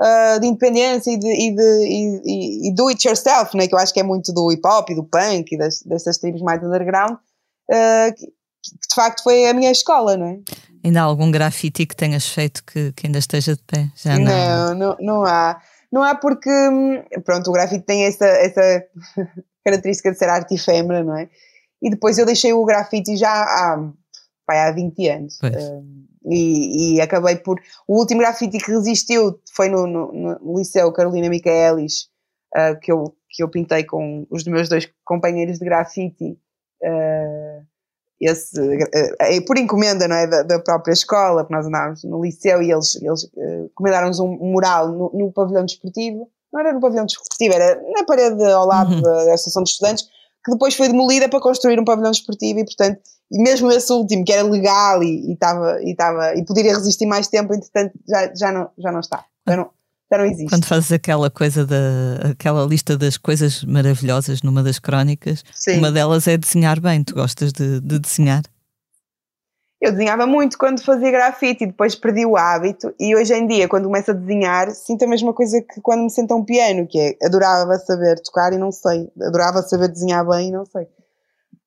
uh, de independência e de, e, de, e, e, do it yourself, né? que eu acho que é muito do hip hop e do punk e das, dessas tribos mais underground, uh, de facto foi a minha escola, não é? Ainda há algum grafite que tenhas feito que, que ainda esteja de pé? Já não, não, não, não há. Não há porque, pronto, o grafite tem essa, essa [laughs] característica de ser arte efêmera, não é? E depois eu deixei o grafite já há, há 20 anos. Um, e, e, acabei por. O último grafite que resistiu foi no, no, no Liceu Carolina Micaelis, uh, que, eu, que eu pintei com os meus dois companheiros de grafite. Uh, esse, uh, por encomenda não é, da, da, própria escola, porque nós andávamos no liceu e eles, eles uh, encomendaram-nos um mural no, no, pavilhão desportivo, não era no pavilhão desportivo, era na parede ao lado uhum. da, da Associação de Estudantes, que depois foi demolida para construir um pavilhão desportivo e, portanto, e mesmo esse último, que era legal e, estava e, tava, e poderia resistir mais tempo, entretanto, já, já, não, já não está. Já não, já não existe. Quando fazes aquela coisa da aquela lista das coisas maravilhosas numa das crónicas, Sim. uma delas é desenhar bem. Tu gostas de, de desenhar? Eu desenhava muito quando fazia grafite e depois perdi o hábito. E hoje em dia, quando começo a desenhar, sinto a mesma coisa que quando me sento a um piano, que é adorava saber tocar e não sei, adorava saber desenhar bem e não sei.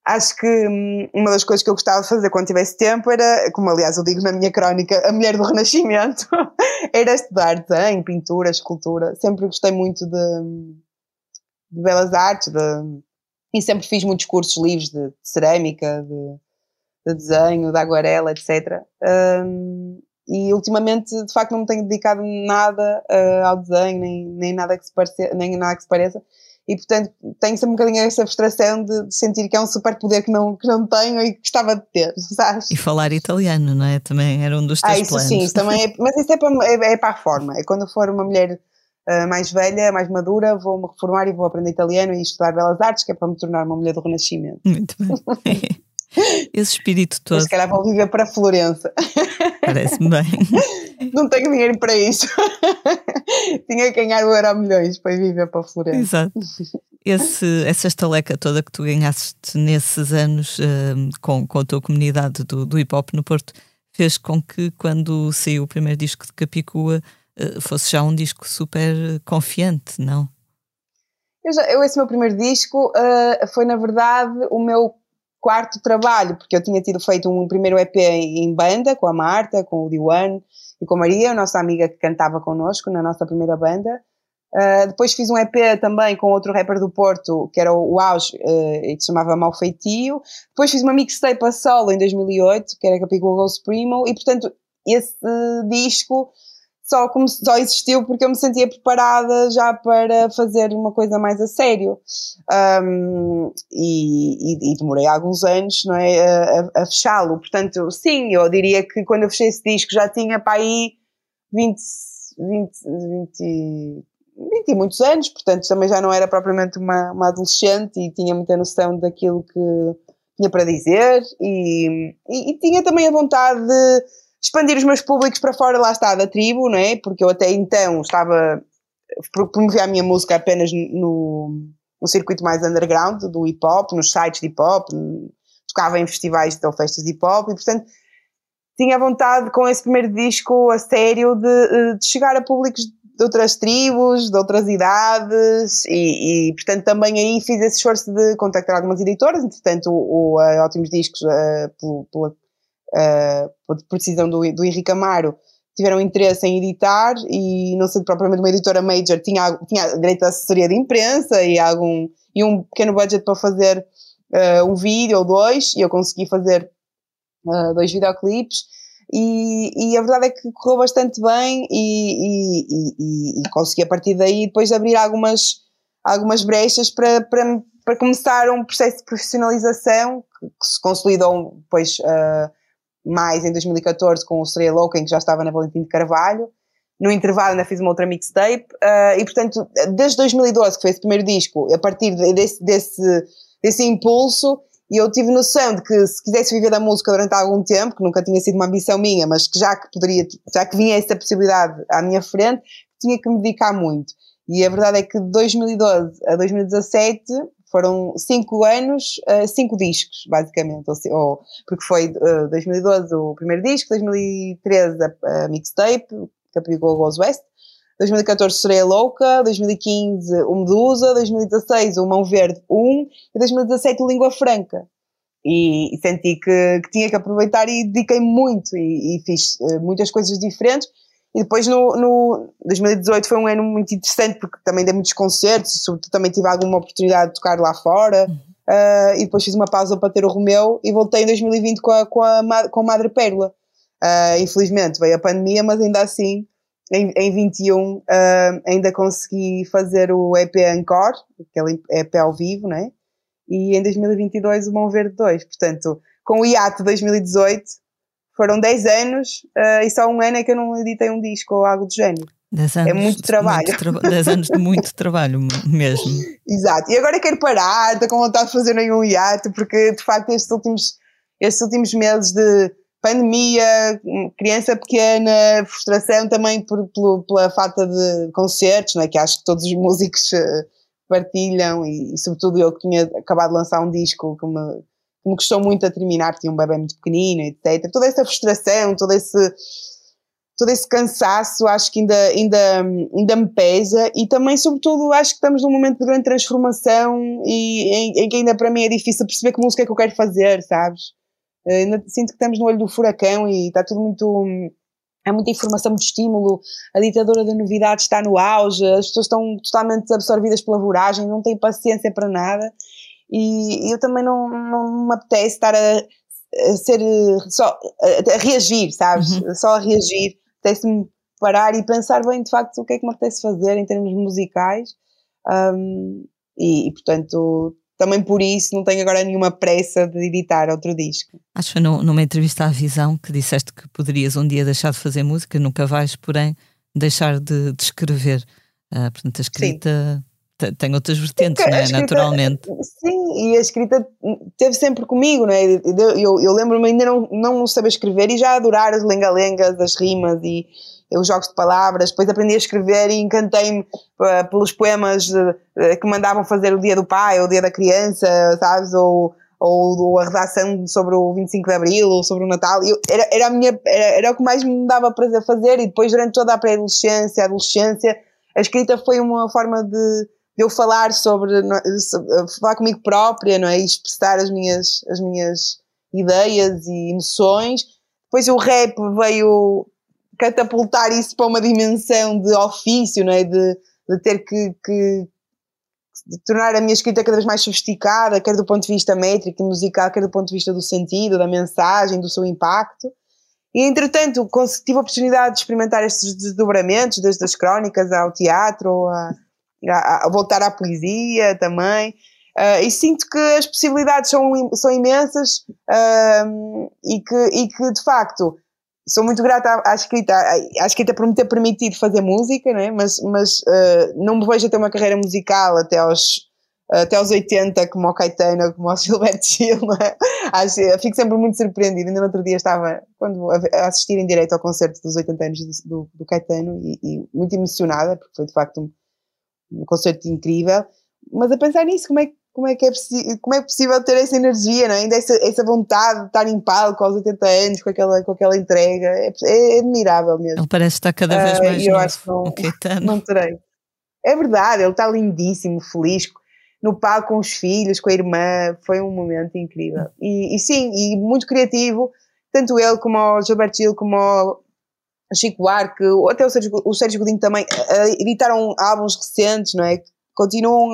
Acho que hum, uma das coisas que eu gostava de fazer quando tivesse tempo era, como aliás eu digo na minha crónica, a mulher do Renascimento, [laughs] era estudar desenho, pintura, escultura. Sempre gostei muito de, de belas artes de, e sempre fiz muitos cursos livres de, de cerâmica, de, de desenho, de aguarela, etc. Um, e ultimamente, de facto, não me tenho dedicado nada uh, ao desenho, nem, nem, nada que se pareça, nem nada que se pareça. E, portanto, tenho sempre um bocadinho essa frustração de, de sentir que é um superpoder que não, que não tenho e que gostava de ter, [laughs] sabes? E falar italiano, não é? Também era um dos teus ah, isso planos. sim, isso também é, [laughs] mas isso é para, é, é para a forma. É quando for uma mulher uh, mais velha, mais madura, vou-me reformar e vou aprender italiano e estudar belas artes, que é para me tornar uma mulher do Renascimento. Muito bem. [laughs] Esse espírito todo. Mas se calhar vou viver para Florença. Parece-me bem. [laughs] Não tenho dinheiro para isso. [laughs] Tinha que ganhar o euro milhões para viver para Florença. Exato. Esse, essa estaleca toda que tu ganhaste nesses anos uh, com, com a tua comunidade do, do hip hop no Porto fez com que quando saiu o primeiro disco de Capicua uh, fosse já um disco super confiante, não? Eu, já, eu esse meu primeiro disco uh, foi na verdade o meu quarto trabalho, porque eu tinha tido feito um primeiro EP em banda com a Marta, com o Diwan e com a Maria, a nossa amiga que cantava connosco na nossa primeira banda. Uh, depois fiz um EP também com outro rapper do Porto, que era o Auge, uh, e que se chamava Mal Feitio. Depois fiz uma mixtape a solo em 2008, que era Capicua Ghost Primo, e portanto esse disco só, como, só existiu porque eu me sentia preparada já para fazer uma coisa mais a sério. Um, e, e, e, demorei alguns anos não é, a, a fechá-lo. Portanto, sim, eu diria que quando eu fechei esse disco já tinha para aí 20, 20, 20, 20 e muitos anos, portanto também já não era propriamente uma, uma adolescente e tinha muita noção daquilo que tinha para dizer e, e, e tinha também a vontade de expandir os meus públicos para fora, lá está, da tribo, não é? Porque eu até então estava, promovia a minha música apenas no, no circuito mais underground do hip hop, nos sites de hip hop, tocava em festivais ou festas de hip hop e, portanto, tinha vontade com esse primeiro disco a sério de, de chegar a públicos de outras tribos, de outras idades e, e, portanto também aí fiz esse esforço de contactar algumas editoras, entretanto o, o a Ótimos Discos uh, pela, uh, por decisão do, do Henrique Amaro, tiveram interesse em editar e não sendo propriamente uma editora major, tinha, tinha direito à assessoria de imprensa e, algum, e um pequeno budget para fazer uh, um vídeo ou dois, e eu consegui fazer uh, dois videoclipes. E, e, a verdade é que correu bastante bem e, e, e, consegui a partir daí depois abrir algumas, algumas brechas para, para, para começar um processo de profissionalização que, que se consolidou depois uh, mais em 2014 com o Sereia Louca, em que já estava na Valentim de Carvalho. No intervalo ainda fiz uma outra mixtape uh, e portanto desde 2012 que foi esse primeiro disco, a partir desse, desse, desse impulso eu tive noção de que se quisesse viver da música durante algum tempo, que nunca tinha sido uma ambição minha, mas que já que poderia, já que vinha essa possibilidade à minha frente, tinha que me dedicar muito. E a verdade é que de 2012 a 2017 foram cinco anos, uh, cinco discos, basicamente. Ou, porque foi uh, 2012 o primeiro disco, 2013 a, a mixtape, o Goes West, 2014 Sereia Louca, 2015 o Medusa, 2016 o Mão Verde 1 e 2017 o Língua Franca. E, e senti que, que, tinha que aproveitar e dediquei muito e, e fiz uh, muitas coisas diferentes e depois no, no 2018 foi um ano muito interessante porque também dei muitos concertos, sobretudo também tive alguma oportunidade de tocar lá fora. Uh, e depois fiz uma pausa para ter o Romeu e voltei em 2020 com a, com a, com a Madre Pérola. Uh, infelizmente veio a pandemia, mas ainda assim, em, em 21, uh, ah, ainda consegui fazer o EP Encore, aquele EP ao vivo, né? E em 2022 o Mão Verde 2. Portanto, com o hiato 2018, foram 10 anos uh, e só um ano é que eu não editei um disco ou algo do género. Dez anos é muito trabalho. 10 anos de muito trabalho mesmo. [laughs] Exato. E agora quero parar, estou com vontade de fazer nenhum hiato, porque de facto estes últimos, estes últimos meses de pandemia, criança pequena, frustração também por, por, pela falta de concertos, não é? que acho que todos os músicos eh, partilham e, e sobretudo eu que tinha acabado de lançar um disco que me me custou muito a terminar, tinha um bebê muito pequenino, etc. Toda essa frustração, todo esse, todo esse cansaço, acho que ainda, ainda, ainda me pesa e também, sobretudo, acho que estamos num momento de grande transformação e em, em que ainda para mim é difícil perceber que música é que eu quero fazer, sabes? Eh, ainda sinto que estamos no olho do furacão e está tudo muito. Há muita informação, muito estímulo, a ditadura da novidade está no auge, as pessoas estão totalmente absorvidas pela voragem, não têm paciência para nada e eu também não, não me apetece estar a, a ser só a, a reagir, sabes? Uhum. Só a reagir. Apetece-me parar e pensar bem de facto o que é que me apetece fazer em termos musicais um, e, e, portanto também por isso não tenho agora nenhuma pressa de editar outro disco. Acho que foi numa entrevista à Visão que disseste que poderias um dia deixar de fazer música, nunca vais, porém, deixar de, de escrever. Uh, portanto, a escrita Sim tem outras vertentes, não é? Escrita, Naturalmente. Sim, e a escrita teve sempre comigo, não é? Eu, eu lembro-me ainda não, não saber escrever e já adorar as lenga-lengas, as rimas e os jogos de palavras. Depois aprendi a escrever e encantei-me uh, pelos poemas uh, que mandavam fazer o dia do pai, ou o dia da criança, sabes? Ou, ou, ou a redação sobre o 25 de Abril, ou sobre o Natal. Eu, era, era, a minha, era, era o que mais me dava prazer fazer e depois durante toda a pré-adolescência, adolescência, a escrita foi uma forma de de eu falar sobre, falar comigo própria, não é? E expressar as minhas, as minhas ideias e emoções. Depois o rap veio catapultar isso para uma dimensão de ofício, não é? De, de ter que, que de tornar a minha escrita cada vez mais sofisticada, quer do ponto de vista métrico e musical, quer do ponto de vista do sentido, da mensagem, do seu impacto. E, entretanto, tive a oportunidade de experimentar estes desdobramentos, desde as crónicas ao teatro, a, voltar à poesia também. Uh, e sinto que as possibilidades são, são imensas uh, e, que, e que, de facto, sou muito grata à, à, escrita, à, escrita por me ter permitido fazer música, né? mas, mas uh, não me vejo ter uma carreira musical até aos, até aos 80, como o Caetano, como o [laughs] Gilberto Gil. É? Acho, fico sempre muito surpreendida. Ainda no outro dia estava quando, a assistir em direto ao concerto dos 80 anos do, do, do Caetano e, e, muito emocionada, porque foi de facto um um concerto incrível, mas a pensar nisso, como é, como é, que é, como é possível ter essa energia, não é? ainda essa, essa vontade de estar em palco aos 80 anos com aquela, com aquela entrega, é, é admirável mesmo. Ele parece estar cada vez ah, mais uh, eu acho que não, não terei. É verdade, ele está lindíssimo, feliz, no palco com os filhos, com a irmã, foi um momento incrível. E, e sim, e muito criativo, tanto ele como o Gilberto Gil, como o Chico Buarque, ou até o Sérgio, o Sérgio Godinho também, editaram álbuns recentes, não é? Continuam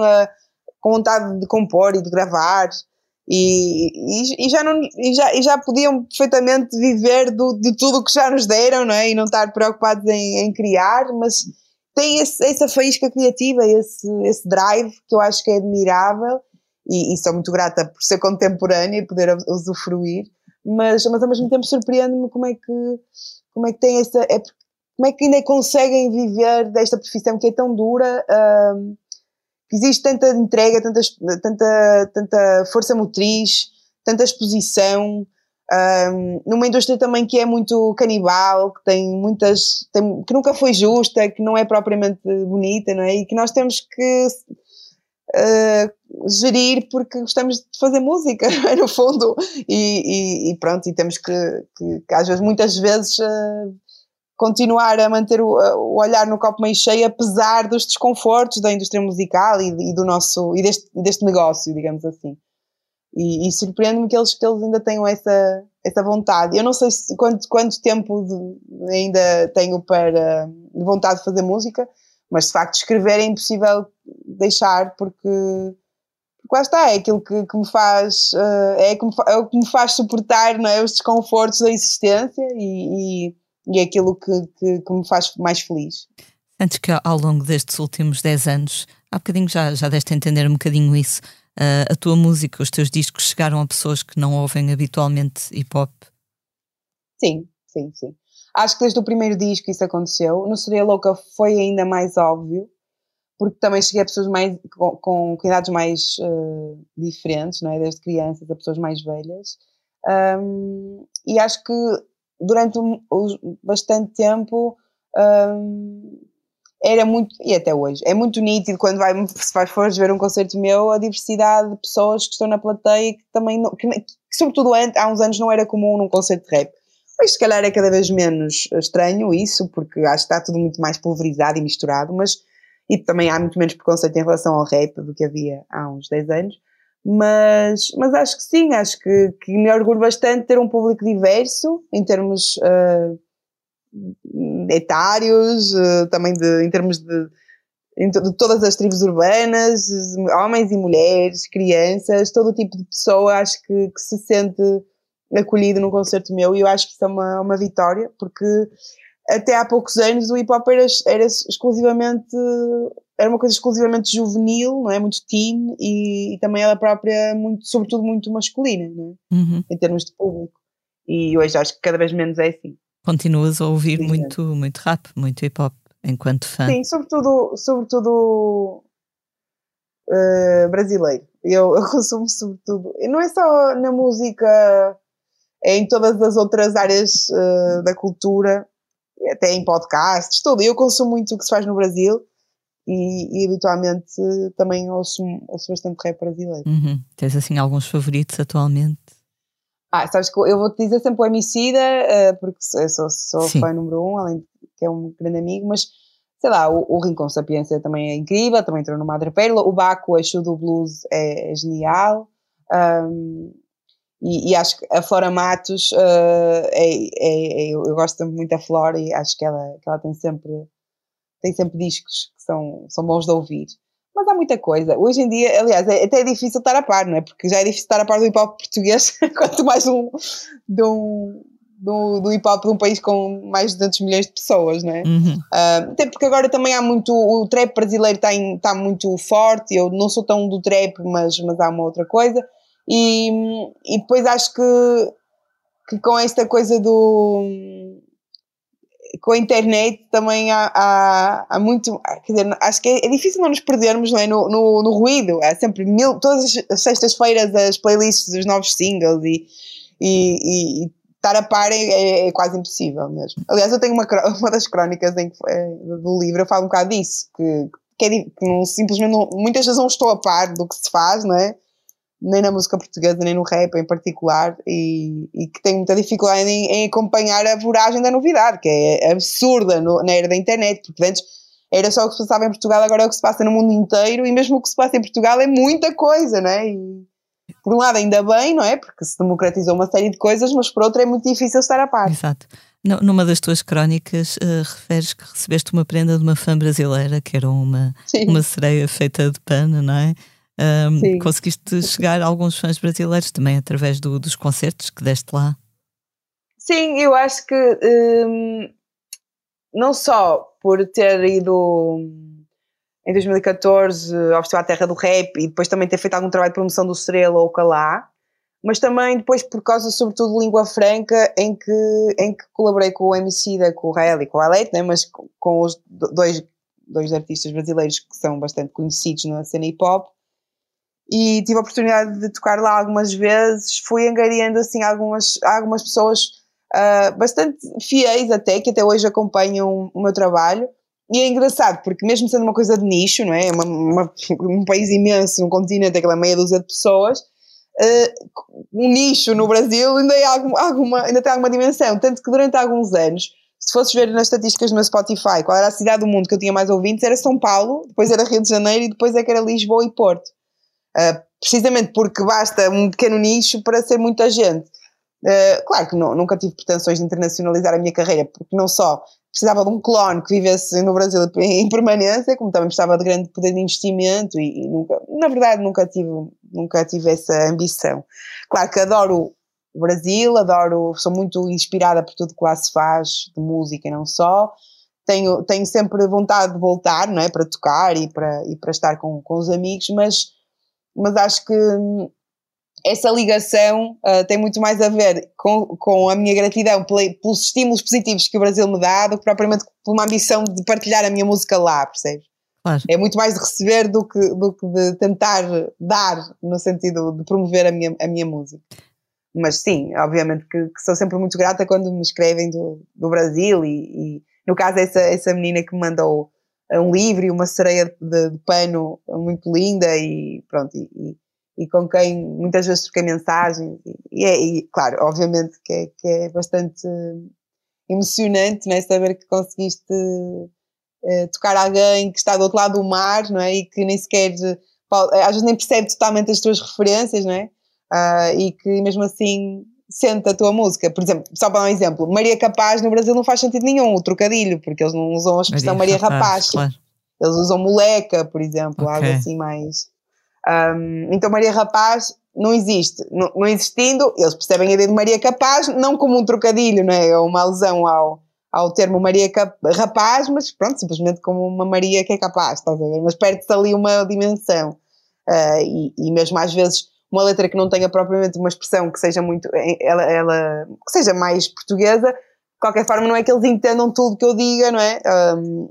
com vontade de compor e de gravar. E, e, e, já não, e, já, e já podiam perfeitamente viver do, de tudo o que já nos deram, não é? E não estar preocupados em, em criar, mas tem esse, essa faísca criativa, esse, esse drive que eu acho que é admirável e, e sou muito grata por ser contemporânea e poder usufruir, mas, mas ao mesmo tempo surpreende-me como é que, como é que tem essa, é, como é que ainda conseguem viver desta profissão que é tão dura, um, que existe tanta entrega, tanta, tanta, tanta força motriz, tanta exposição, um, numa indústria também que é muito canibal, que tem muitas, tem, que nunca foi justa, que não é propriamente bonita, não é? E que nós temos que uh, gerir porque gostamos de fazer música, [laughs] é? no fundo, e, e, e, pronto, e temos que, que, que, às vezes, muitas vezes, uh, continuar a manter o, o, olhar no copo meio cheio, apesar dos desconfortos da indústria musical e, e do nosso, e deste, deste negócio, digamos assim. E, e surpreende-me que eles, que eles ainda tenham essa, essa vontade. Eu não sei se, quanto, quanto tempo de, ainda tenho para vontade de fazer música, mas de facto escrever é impossível deixar porque, porque lá está, é aquilo que, que me faz uh, é, que me, é o que me faz suportar não é, os desconfortos da existência e, e, e é aquilo que, que, que, me faz mais feliz. Antes que ao longo destes últimos 10 anos, há bocadinho já, já deste entender um bocadinho isso, uh, a tua música, os teus discos chegaram a pessoas que não ouvem habitualmente hip hop? Sim, sim, sim. Acho que desde o primeiro disco isso aconteceu. No Seria Louca foi ainda mais óbvio, porque também cheguei a pessoas mais, com, com idades mais uh, diferentes, não é? desde crianças a pessoas mais velhas. Um, e acho que durante um, um, bastante tempo era muito, e até hoje, é muito nítido quando vai, se vais fores ver um concerto meu, a diversidade de pessoas que estão na plateia que também, não, que, que, sobretudo há uns anos não era comum num concerto de rap. Mas se calhar é cada vez menos estranho isso, porque acho que está tudo muito mais pulverizado e misturado, mas e também há muito menos preconceito em relação ao rap do que havia há uns 10 anos. Mas, mas acho que sim, acho que, que me orgulho bastante ter um público diverso em termos uh, etários, uh, também de, em termos de, de todas as tribos urbanas, homens e mulheres, crianças, todo o tipo de pessoa acho que, que se sente acolhido num concerto meu e eu acho que isso é uma, uma vitória, porque até há poucos anos o hip hop era, era exclusivamente era uma coisa exclusivamente juvenil, não é? Muito teen e, e também ela própria muito, sobretudo muito masculina, não é? Uhum. Em termos de público. E hoje acho que cada vez menos é assim. Continuas a ouvir Sim, muito, é. muito rap, muito hip hop, enquanto fã. Sim, sobretudo, sobretudo uh, brasileiro. Eu, eu [laughs] consumo sobretudo, e não é só na música é em todas as outras áreas uh, da cultura, até em podcasts, tudo. Eu consumo muito o que se faz no Brasil e, e habitualmente também ouço, ouço bastante rap brasileiro. Uhum. Tens assim alguns favoritos atualmente? Ah, sabes que eu vou-te dizer sempre o Emicida, uh, porque eu sou, sou fã número um, além de que é um grande amigo, mas sei lá, o, o Rincon Sapiência também é incrível, também entrou no Madre Pérola, o Baco, eixo do blues é, é genial. Um, e, e, acho que a Flora Matos, uh, é, é, é, eu gosto muito da Flora e acho que ela, que ela tem, sempre, tem sempre discos que são, são bons de ouvir. Mas há muita coisa. Hoje em dia, aliás, é até difícil estar a par, não é? Porque já é difícil estar a par do hip hop português, [laughs] quanto mais um, de um, do, do hip hop de um país com mais de 200 milhões de pessoas, não é? Uhum. Uh, até porque agora também há muito. O trap brasileiro está, está muito forte. Eu não sou tão do trap, mas, mas há uma outra coisa. E, e depois acho que, que com esta coisa do. com a internet também há, há, há muito. Quer dizer, acho que é, é, difícil não nos perdermos não é? no, no, no ruído. Há sempre mil. todas as sextas-feiras as playlists dos novos singles e, e, e estar a par é, é, é, quase impossível mesmo. Aliás, eu tenho uma, [laughs] uma das crónicas em, é, do livro, eu falo um bocado disso, que, que, é, que não, simplesmente não, muitas vezes não estou a par do que se faz, não é? Nem na música portuguesa, nem no rap em particular, e, e que tenho muita dificuldade em, em, acompanhar a voragem da novidade, que é absurda no, na era da internet, porque antes era só o que se passava em Portugal, agora é o que se passa no mundo inteiro, e mesmo o que se passa em Portugal é muita coisa, não é? E, por um lado, ainda bem, não é? Porque se democratizou uma série de coisas, mas por outro é muito difícil estar a par. Exato. Numa das tuas crónicas, uh, referes que recebeste uma prenda de uma fã brasileira, que era uma, uma sereia feita de pano, não é? Um, conseguiste chegar a alguns fãs brasileiros também através do, dos concertos que deste lá? Sim, eu acho que um, não só por ter ido em 2014 ao Festival Terra do Rap e depois também ter feito algum trabalho de promoção do Estrela ou Calá, mas também depois por causa sobretudo de língua franca em que, em que colaborei com o MC da, com o Rael e com a Leite, né, mas com, com os dois, dois artistas brasileiros que são bastante conhecidos na cena hip hop e tive a oportunidade de tocar lá algumas vezes, fui angariando assim algumas, algumas pessoas uh, bastante fiéis até, que até hoje acompanham o meu trabalho e é engraçado, porque mesmo sendo uma coisa de nicho, não é? Uma, uma, um país imenso, um continente, aquela meia dúzia de pessoas, uh, um nicho no Brasil ainda, é alguma, alguma, ainda tem alguma dimensão. Tanto que durante alguns anos, se fosses ver nas estatísticas do meu Spotify qual era a cidade do mundo que eu tinha mais ouvintes, era São Paulo, depois era Rio de Janeiro e depois é que era Lisboa e Porto. Uh, precisamente porque basta um pequeno nicho para ser muita gente. Uh, claro que não, nunca tive pretensões de internacionalizar a minha carreira, porque não só precisava de um clone que vivesse no Brasil em permanência, como também precisava de grande poder de investimento e, e, nunca, na verdade, nunca tive, nunca tive essa ambição. Claro que adoro o Brasil, adoro, sou muito inspirada por tudo que lá se faz, de música e não só. Tenho, tenho sempre vontade de voltar, não é, para tocar e para, e para estar com, com os amigos, mas, mas acho que essa ligação uh, tem muito mais a ver com, com a minha gratidão pelos estímulos positivos que o Brasil me dá do que propriamente por uma ambição de partilhar a minha música lá, percebes? Claro. É muito mais de receber do que, do que de tentar dar, no sentido de promover a minha, a minha música. Mas sim, obviamente que, que sou sempre muito grata quando me escrevem do, do Brasil e, e, no caso essa, essa menina que me mandou um livro e uma sereia de, de pano muito linda e pronto, e, e com quem muitas vezes troquei mensagens e, é, e claro, obviamente que é, que é bastante emocionante não é? saber que conseguiste uh, tocar alguém que está do outro lado do mar não é? e que nem sequer às vezes nem percebe totalmente as tuas referências não é? Uh, e que mesmo assim sente a tua música, por exemplo, só para dar um exemplo, Maria Capaz no Brasil não faz sentido nenhum, o trocadilho, porque eles não usam a expressão Maria, Maria Rapaz, claro. eles usam moleca, por exemplo, okay. algo assim mais um, então Maria Rapaz não existe. Não, não, existindo, eles percebem a ideia de Maria Capaz não como um trocadilho, não é? Ou uma alusão ao, ao termo Maria Cap Rapaz, mas pronto, simplesmente como uma Maria que é capaz, estás a ver? Mas perde-se ali uma dimensão. Uh, e, e, mesmo às vezes uma letra que não tenha propriamente uma expressão que seja muito, ela, ela que seja mais portuguesa, de qualquer forma não é que eles entendam tudo que eu diga, não é? Um,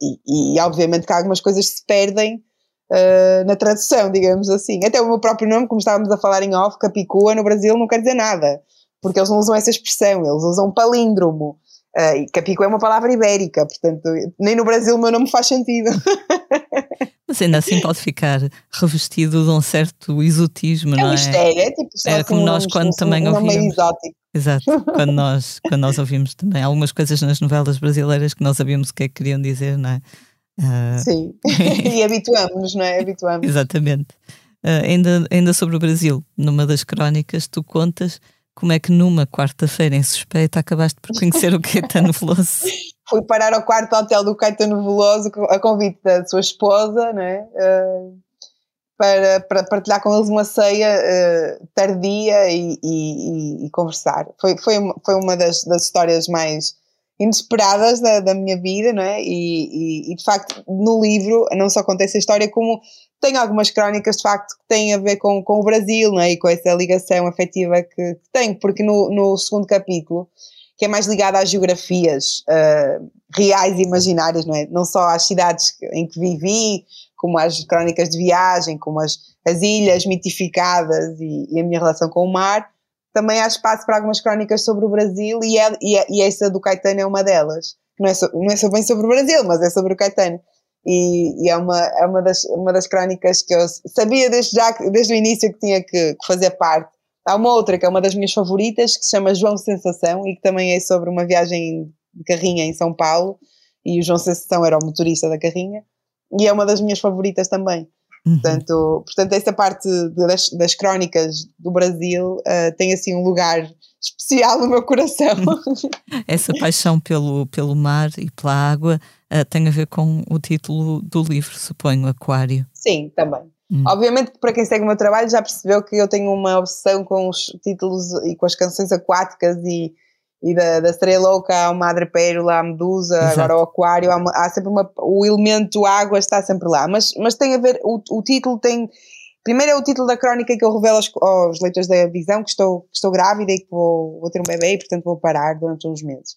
e, e obviamente que algumas coisas se perdem uh, na tradução, digamos assim. Até o meu próprio nome, como estávamos a falar em off, Capicua, no Brasil não quer dizer nada, porque eles não usam essa expressão, eles usam palíndromo. Uh, Capicua é uma palavra ibérica, portanto, nem no Brasil o meu nome faz sentido. [laughs] Mas ainda assim pode ficar revestido de um certo exotismo, é não um é? mistério, é tipo só é como assim, nós quando também um ouvimos. exótico. Exato, [laughs] quando nós, quando nós ouvimos também algumas coisas nas novelas brasileiras que nós sabíamos o que é que queriam dizer, não é? Uh... Sim, [laughs] e habituamos-nos, não é? Habituamos. Exatamente. Uh, ainda, ainda sobre o Brasil, numa das crónicas, tu contas como é que numa quarta-feira em suspeita acabaste por conhecer o [laughs] Caetano Veloso. Fui parar ao quarto hotel do Caetano Veloso a convite da sua esposa, não é? Uh, para, para partilhar com eles uma ceia uh, tardia e, e, e, conversar. Foi, foi, foi uma das, das histórias mais inesperadas da, da minha vida, não é? E, e, e, de facto, no livro não só conta essa história, como tem algumas crónicas de facto que têm a ver com, com o Brasil, não é? E com essa ligação afetiva que, que tenho, porque no, no segundo capítulo, que é mais ligado às geografias uh, reais e imaginárias, não é? Não só às cidades em que vivi, como às crónicas de viagem, como as, as ilhas mitificadas e, e a minha relação com o mar, também há espaço para algumas crónicas sobre o Brasil e, é, e, é, e essa do Caetano é uma delas. Não é, so, não é bem sobre o Brasil, mas é sobre o Caetano. E, e, é, uma, é uma, das, uma das crónicas que eu sabia desde, já, desde o início que tinha que, que fazer parte. Há uma outra que é uma das minhas favoritas, que se chama João Sensação e que também é sobre uma viagem de carrinha em São Paulo. E o João Sensação era o motorista da carrinha. E é uma das minhas favoritas também. Uhum. Portanto, portanto, essa parte das, das crónicas do Brasil uh, tem assim um lugar especial no meu coração. [laughs] Essa paixão pelo, pelo mar e pela água uh, tem a ver com o título do livro, suponho, Aquário. Sim, também. Hum. Obviamente que para quem segue o meu trabalho já percebeu que eu tenho uma obsessão com os títulos e com as canções aquáticas e, e da, da sereia louca há o Madre Pérola, a Medusa, Exato. agora o Aquário, há, há sempre uma, o elemento água está sempre lá, mas, mas tem a ver, o, o título tem, primeiro é o título da crónica que eu revelo aos, aos leitores da visão, que estou, que estou grávida e que vou, vou ter um bebê e portanto vou parar durante uns meses.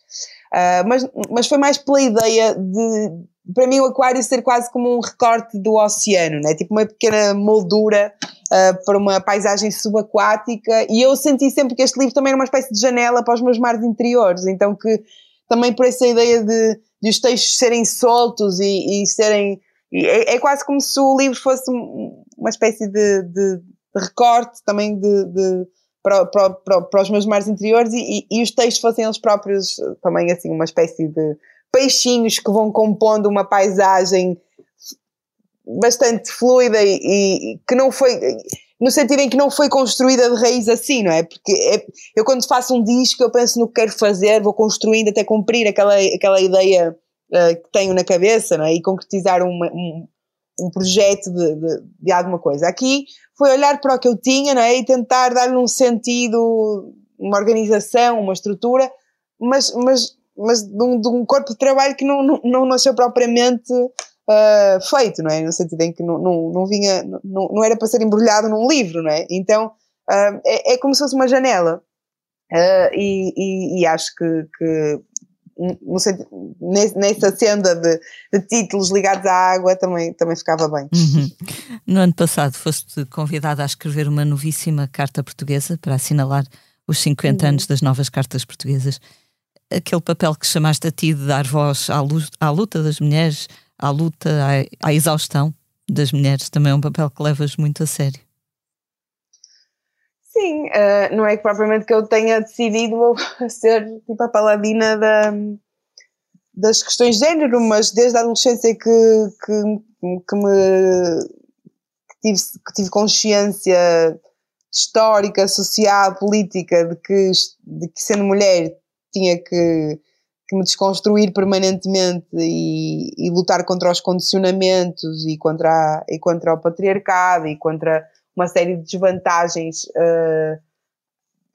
Ah, mas, mas foi mais pela ideia de, para mim o aquário ser quase como um recorte do oceano, né? tipo uma pequena moldura ah, para uma paisagem subaquática e eu senti sempre que este livro também era uma espécie de janela para os meus mares interiores, então que também por essa ideia de, de os textos serem soltos e, e serem e é, é quase como se o livro fosse uma espécie de, de- recorte também de, de- para, para, para, para os meus mares interiores e, e- e os textos fossem eles próprios eh, também assim uma espécie de peixinhos que vão compondo uma paisagem bastante fluida e, e que não foi no sentido em que não foi construída de raiz assim, não é? Porque é- eu quando faço um disco eu penso no que quero fazer, vou construindo até cumprir aquela, aquela ideia eh, que tenho na cabeça não é? e concretizar uma- um, um projeto de, de, de alguma coisa. Aqui foi olhar para o que eu tinha não é? e tentar dar-lhe um sentido, uma organização, uma estrutura, mas, mas, mas de, um, de um corpo de trabalho que não, não, não nasceu propriamente ah, feito, não é? No sentido em que não, não, não vinha, não, não era para ser embrulhado num livro, não é? Então ah, é, é como se fosse uma janela. Ah, e, e, e acho que, que nessa senda de, de títulos ligados à água também, também ficava bem. Uhum. No ano passado foste convidada a escrever uma novíssima carta portuguesa para assinalar os 50 anos das novas cartas portuguesas. Aquele papel que chamaste a ti de dar voz à, lu- à luta das mulheres, à luta, à, à exaustão das mulheres, também é um papel que levas muito a sério. Sim, ah, não é que propriamente que eu tenha decidido [laughs] ser tipo a paladina da, das questões de género, mas desde a adolescência que, que, que me que tive, que tive consciência histórica, social, política de que, de que sendo mulher tinha que, que me desconstruir permanentemente e, e lutar contra os condicionamentos e contra, a- e contra o patriarcado e contra uma série de desvantagens eh,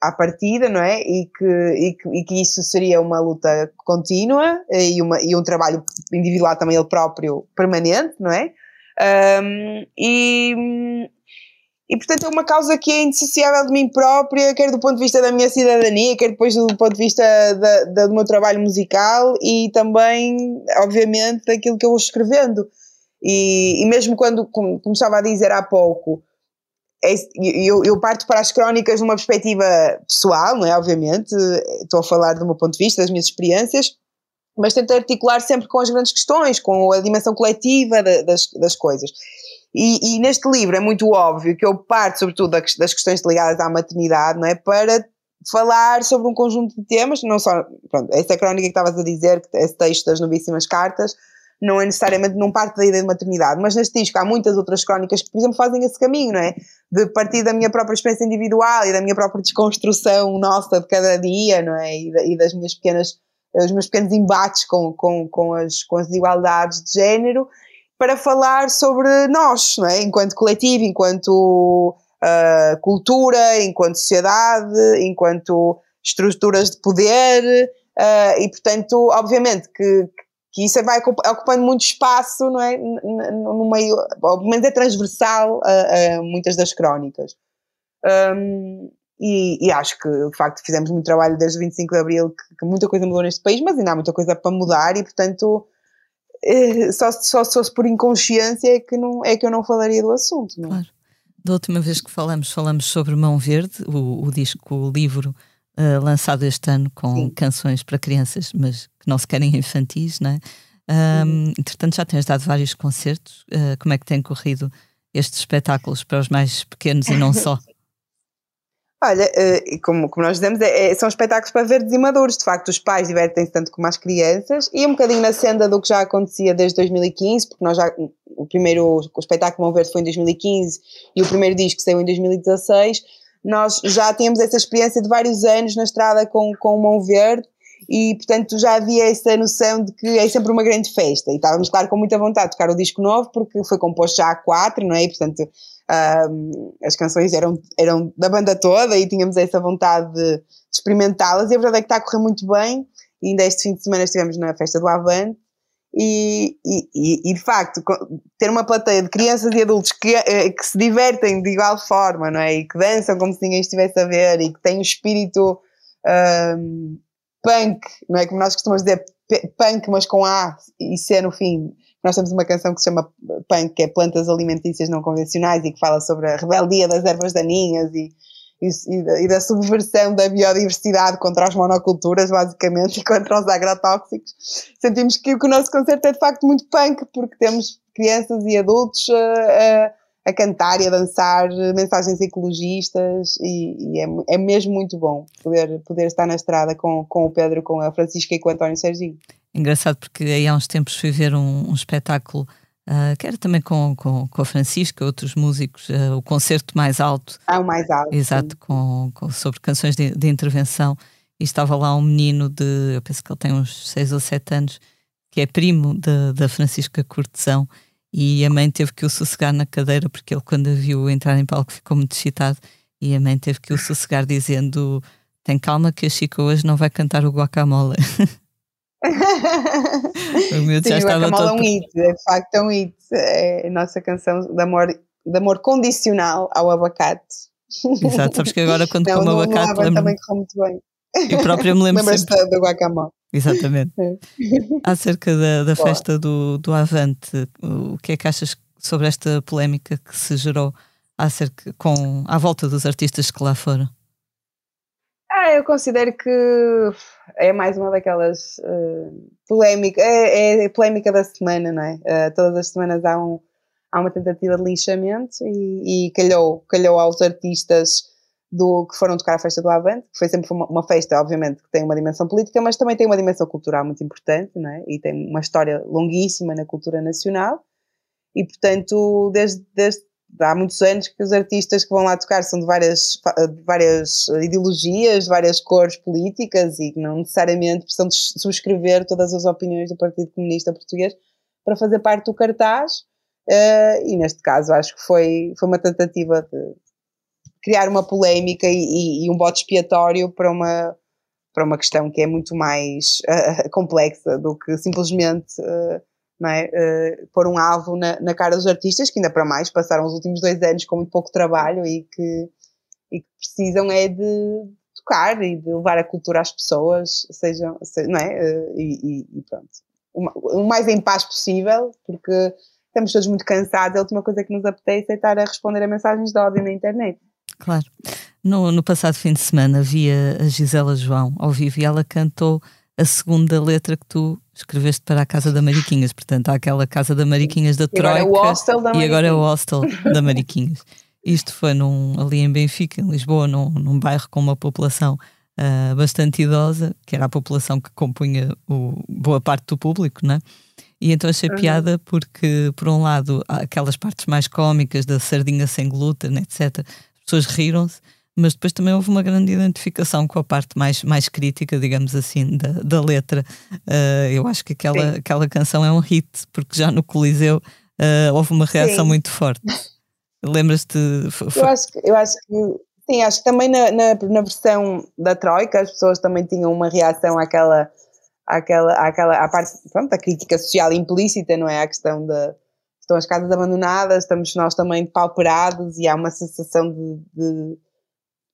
à partida, não é? E que, e, que, e que isso seria uma luta contínua e, uma, e um trabalho individual também ele próprio permanente, não é? Ahm, e, e portanto é uma causa que é indissociável de mim própria, quer do ponto de vista da minha cidadania, quer depois do ponto de vista da, da- do meu trabalho musical e também, obviamente, daquilo que eu vou escrevendo. E, e mesmo quando, como, estava a dizer há pouco, eu, eu parto para as crónicas numa perspectiva pessoal, não é? Obviamente, estou a falar do meu ponto de vista, das minhas experiências, mas tento articular sempre com as grandes questões, com a dimensão coletiva da- das, das coisas. E, e neste livro é muito óbvio que eu parto, sobretudo, das questões ligadas à maternidade, não é? Para falar sobre um conjunto de temas, não só, pronto, essa crónica que estavas a dizer, que esse texto das novíssimas cartas, não é necessariamente, não parte da ideia de maternidade, mas neste disco há muitas outras crónicas que, por exemplo, fazem esse caminho, não é? De partir da minha própria experiência individual e da minha própria desconstrução nossa de cada dia, não é? E, da- das minhas pequenas, os meus pequenos embates com, com, com, as, com as desigualdades de género, para falar sobre nós, não é? Enquanto coletivo, enquanto ah, cultura, enquanto sociedade, enquanto estruturas de poder, ah, e portanto, obviamente que, que isso vai ocup- ocupando muito espaço, não é? No meio, pelo menos é transversal a, a muitas das crónicas. Um, e, e acho que de facto fizemos muito trabalho desde o 25 de Abril, que, que muita coisa mudou neste país, mas ainda há muita coisa para mudar e portanto eh, só, só se fosse por inconsciência é que, não, é que eu não falaria do assunto. Não? é? Claro. Da última vez que falamos, falamos sobre Mão Verde, o, o disco, o livro eh, lançado este ano com Sim. canções para crianças, mas que não se querem infantis, não é? Ahm, Entretanto, já tens dado vários concertos. Eh, como é que têm corrido estes espetáculos para os mais pequenos e não só? [laughs] Olha, e como, como nós dizemos, é- é- são espetáculos para verdes e maduros. De facto, os pais divertem-se tanto como as crianças e um bocadinho na senda do que já acontecia desde 2015, porque nós já, o primeiro o espetáculo Mão Verde foi em 2015 e o primeiro disco saiu em 2016. Nós já tínhamos essa experiência de vários anos na estrada com, com o Mão Verde e portanto já havia essa noção de que é sempre uma grande festa e estávamos claro com muita vontade de tocar o disco novo porque foi composto já há quatro, não é? E, portanto um, as canções eram, eram da banda toda e tínhamos essa vontade de experimentá-las e a verdade é que está a correr muito bem e ainda este fim de semana estivemos na festa do Avante e, e, e, de facto ter uma plateia de crianças e adultos que, eh, que se divertem de igual forma não é? e que dançam como se ninguém estivesse a ver e que têm um espírito um, punk, não é? como nós costumamos dizer punk mas com A e C no fim nós temos uma canção que se chama punk que é plantas alimentícias não convencionais e que fala sobre a rebeldia das ervas daninhas e e, da, e, da, subversão da biodiversidade contra as monoculturas, basicamente, [laughs] e contra os agrotóxicos. Sentimos que, o nosso concerto é de facto muito punk, porque temos crianças e adultos a, a, a cantar e a dançar mensagens ecologistas, e, e é, é, mesmo muito bom poder, poder estar na estrada com, com o Pedro, com a Francisca e com o António Serginho. Engraçado, porque aí há uns tempos fui ver um, um espetáculo Uh, que era também com, com, com a Francisca, outros músicos, uh, o concerto mais alto. Ah, o mais alto. Exato, com, com, sobre canções de, de, intervenção. E estava lá um menino de, eu penso que ele tem uns 6 ou 7 anos, que é primo da Francisca Cortesão, e a mãe teve que o sossegar na cadeira, porque ele, quando a viu entrar em palco, ficou muito excitado, e a mãe teve que o sossegar, dizendo: Tem calma, que a Chica hoje não vai cantar o guacamole. [laughs] o miúdo já estava todo... é um hit, é de facto é um hit. É a nossa canção de amor, de amor condicional ao abacate. Exato, sabes que agora quando não, como não, abacate. Lembro... também correu muito bem. Eu próprio me lembro Lembras-te sempre... do guacamole. Exatamente. É. [laughs] Acerca da, da festa do, do Avante, o que é que achas sobre esta polémica que se gerou acerca, com, à volta dos artistas que lá foram? Ah, eu considero que é mais uma daquelas uh, polémicas, é, é, a polémica da semana, não é? Uh, todas as semanas há, um, há uma tentativa de lixamento e, e calhou, calhou aos artistas do, que foram tocar a festa do Avante, que foi sempre uma, uma, festa, obviamente, que tem uma dimensão política, mas também tem uma dimensão cultural muito importante, é? E tem uma história longuíssima na cultura nacional. E, portanto, desde, desde há muitos anos que os artistas que vão lá tocar são de várias, de várias ideologias, de várias cores políticas e que não necessariamente precisam de subscrever todas as opiniões do Partido Comunista Português para fazer parte do cartaz. Uh, e neste caso acho que foi, foi uma tentativa de criar uma polémica e, e, um bote expiatório para uma, para uma questão que é muito mais uh, [laughs] complexa do que simplesmente uh, não é? Uh, pôr um alvo na, na, cara dos artistas, que ainda para mais passaram os últimos dois anos com muito pouco trabalho e que, e que precisam é de tocar e de levar a cultura às pessoas, sejam, seja, não é? E, e, pronto. O, mais em paz possível, porque estamos todos muito cansados, a última coisa que nos apetece é estar a responder a mensagens de ódio na internet. Claro. No, no passado fim de semana via a Gisela João ao vivo e ela cantou a segunda letra que tu escreveste para a Casa da Mariquinhas. Portanto, há aquela Casa da Mariquinhas da Troika. E agora é o Hostel da E agora é o Hostel da Mariquinhas. Isto foi num, ali em Benfica, em Lisboa, num, num bairro com uma população uh, bastante idosa, que era a população que compunha o, boa parte do público, não é? E então achei uhum. piada porque, por um lado, aquelas partes mais cómicas da sardinha sem glúten, etc., pessoas riram-se, mas depois também houve uma grande identificação com a parte mais, mais crítica, digamos assim, da, da letra. Uh, eu acho que aquela, aquela canção é um hit, porque já no Coliseu uh, houve uma reação sim. muito forte. Lembras-te? Eu acho, que, eu acho que sim, acho que também na, na, na, versão da Troika as pessoas também tinham uma reação àquela, àquela, àquela à parte pronto, da crítica social implícita, não é? A questão da estão as casas abandonadas, estamos nós também pauperados e há uma sensação de, de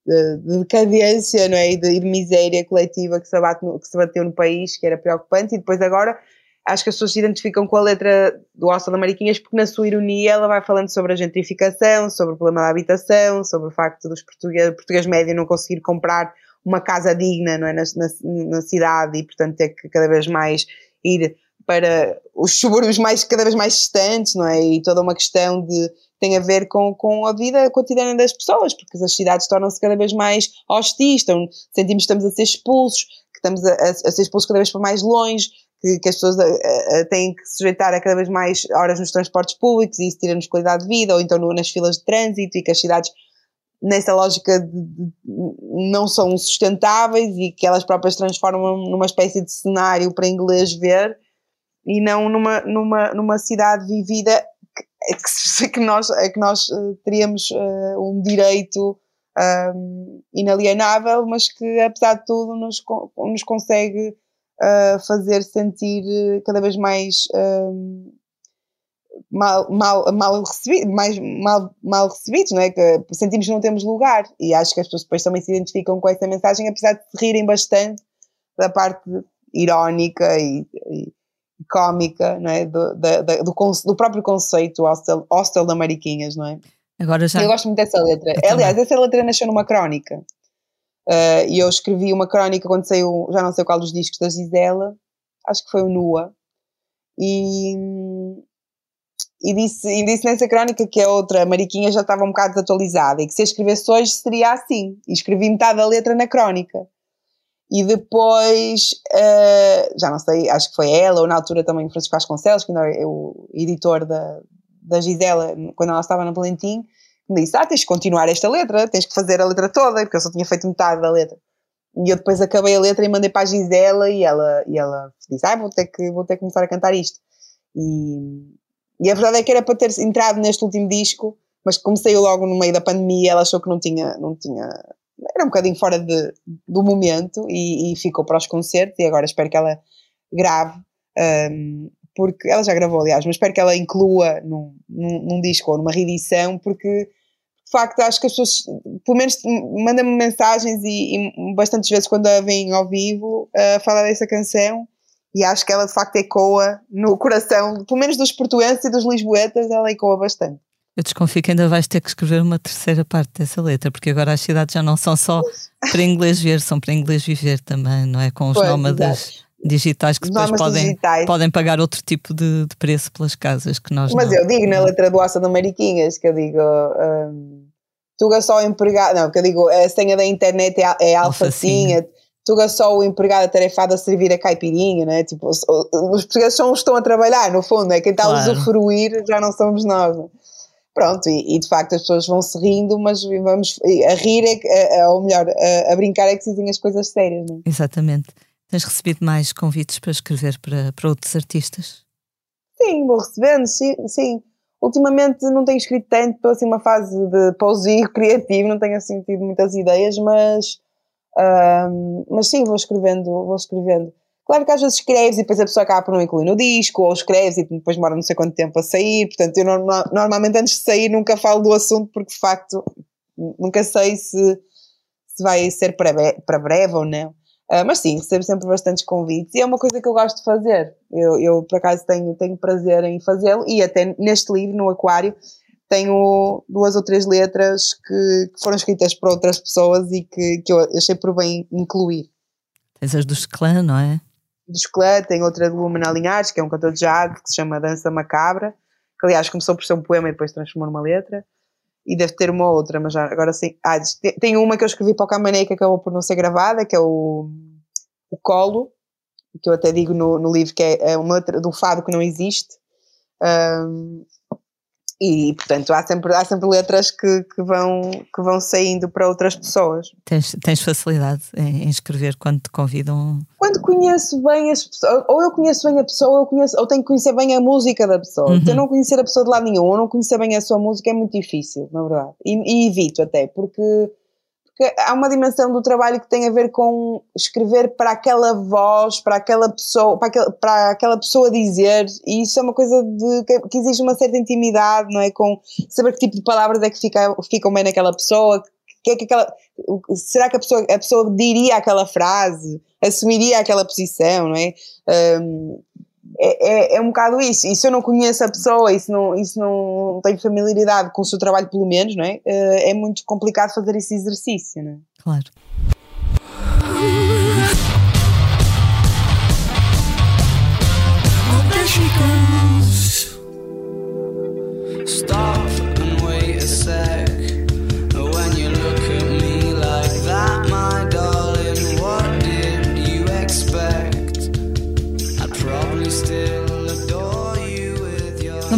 de, de decadência não é? e, de, e de miséria coletiva que se, no, que se bateu no país, que era preocupante, e depois agora acho que as pessoas se identificam com a letra do Hostel da Mariquinhas porque na sua ironia ela vai falando sobre a gentrificação, sobre o problema da habitação, sobre o facto dos portugueses, português médio não conseguir comprar uma casa digna não é? na, na, na cidade e portanto ter que cada vez mais ir para os subúrbios mais, cada vez mais distantes, não é? E toda uma questão de tem a ver com, com a vida cotidiana das pessoas, porque as cidades tornam-se cada vez mais hostis, então, sentimos que estamos a ser expulsos, que estamos a, a, a ser expulsos cada vez para mais longe, que, que as pessoas a, têm que sujeitar a cada vez mais horas nos transportes públicos e isso tira-nos qualidade de vida, ou então no, nas filas de trânsito e que as cidades nessa lógica de, de, não são sustentáveis e que elas próprias transformam numa espécie de cenário para inglês ver e não numa, numa, numa cidade vivida que, que, nós, que nós eh, teríamos uh, um direito um, inalienável, mas que apesar de tudo nos, nos consegue uh, fazer sentir cada vez mais um, mal, mal, mal, recebido, mais mal, mal recebidos, não é? Que sentimos que não temos lugar e acho que as pessoas depois também se identificam com essa mensagem, apesar de se rirem bastante da parte irónica e, e cómica, não é? Do, da, da, do, do, próprio conceito hostel, hostel da Mariquinhas, não é? Agora já... Eu gosto muito dessa letra. Aliás, essa letra nasceu numa crónica. Uh, e eu escrevi uma crónica quando saiu, já não sei qual dos discos da Gisela, acho que foi o Nua. E, e disse, e disse nessa crónica que a outra Mariquinha já estava um bocado desatualizada e que se eu escrevesse hoje seria assim. E escrevi metade da letra na crónica. E depois, uh, já não sei, acho que foi ela, ou na altura também o Francisco Vasconcelos, que ainda é o editor da, da Gisela, quando ela estava na Valentim, me disse: Ah, tens que continuar esta letra, tens que fazer a letra toda, porque eu só tinha feito metade da letra. E eu depois acabei a letra e mandei para a Gisela e ela, e ela disse: Ah, vou ter, que, vou ter que começar a cantar isto. E, e a verdade é que era para ter entrado neste último disco, mas comecei logo no meio da pandemia, ela achou que não tinha, não tinha era um bocadinho fora de, do momento e, e, ficou para os concertos e agora espero que ela grave, um, porque ela já gravou, aliás, mas espero que ela inclua num, num, num disco ou numa reedição, porque de facto acho que as pessoas, pelo menos mandam-me mensagens e, e, bastantes vezes quando a veem ao vivo a uh, falar dessa canção e acho que ela de facto ecoa no coração, pelo menos dos portuenses e dos lisboetas, ela ecoa bastante. Eu desconfio que ainda vais ter que escrever uma terceira parte dessa letra, porque agora as cidades já não são só para inglês ver, são para inglês viver também, não é? Com os pois, nómadas digitais que depois podem, digitais. podem pagar outro tipo de, de, preço pelas casas que nós Mas não, eu digo na letra do Aça da Mariquinhas, que eu digo. Um, Tuga só o empregado, não, que eu digo, a senha da internet é, é alfacinha, Tuga só o empregado atarefado a servir a caipirinha, né? Tipo, os, os portugueses são os que estão a trabalhar, no fundo, é quem está claro. a usufruir já não somos nós. Pronto, e, e, de facto as pessoas vão se rindo, mas vamos a rir, é, é, ou melhor, a, a, brincar é que se dizem as coisas sérias, não é? Exatamente. Tens recebido mais convites para escrever para, para outros artistas? Sim, vou recebendo, sim, sim. Ultimamente não tenho escrito tanto, estou assim uma fase de pousio criativo, não tenho assim tido muitas ideias, mas, mas sim, vou escrevendo, vou escrevendo. Claro que às vezes escreves e depois a pessoa acaba por não incluir no disco, ou escreves e depois demora não sei quanto tempo a sair. Portanto, eu normalmente antes de sair nunca falo do assunto porque de facto nunca sei se, se vai ser para, breve, para breve ou não. Uh, mas sim, recebo sempre bastantes convites e é uma coisa que eu gosto de fazer. Eu, eu por acaso tenho, tenho prazer em fazê-lo e até neste livro, no Aquário, tenho duas ou três letras que, que foram escritas por outras pessoas e que, que eu achei por bem incluir. Tens as dos clã, não é? Do Esclã, tem outra do Lumen Linhares, que é um cantor de jazz, que se chama Dança Macabra, que aliás começou por ser um poema e depois transformou numa letra. E deve ter uma outra, mas já, agora sim. Ah, tem uma que eu escrevi para o Camané que acabou por não ser gravada, que é o, o Colo, que eu até digo no, no livro que é, é uma letra do fado que não existe. Um, e portanto há sempre, há sempre letras que, que, vão, que vão saindo para outras pessoas. Tens, tens facilidade em, escrever quando te convidam? Quando conheço bem as pessoas, ou eu conheço bem a pessoa, ou, eu conheço, ou tenho que conhecer bem a música da pessoa. Uhum. Se eu não conhecer a pessoa de lado nenhum, ou não conhecer bem a sua música, é muito difícil, na verdade. E, e evito até, porque porque há uma dimensão do trabalho que tem a ver com escrever para aquela voz, para aquela pessoa, para aquela, para aquela pessoa dizer, e isso é uma coisa de, que, que, exige uma certa intimidade, não é? Com saber que tipo de palavras é que fica, ficam bem naquela pessoa, que é que aquela, será que a pessoa, a pessoa diria aquela frase, assumiria aquela posição, não é? Um, é, é, é, um bocado isso. E se eu não conheço a pessoa e se não, e se não tenho familiaridade com o seu trabalho, pelo menos, não é? Eh, é muito complicado fazer esse exercício, não é? Claro. Vamos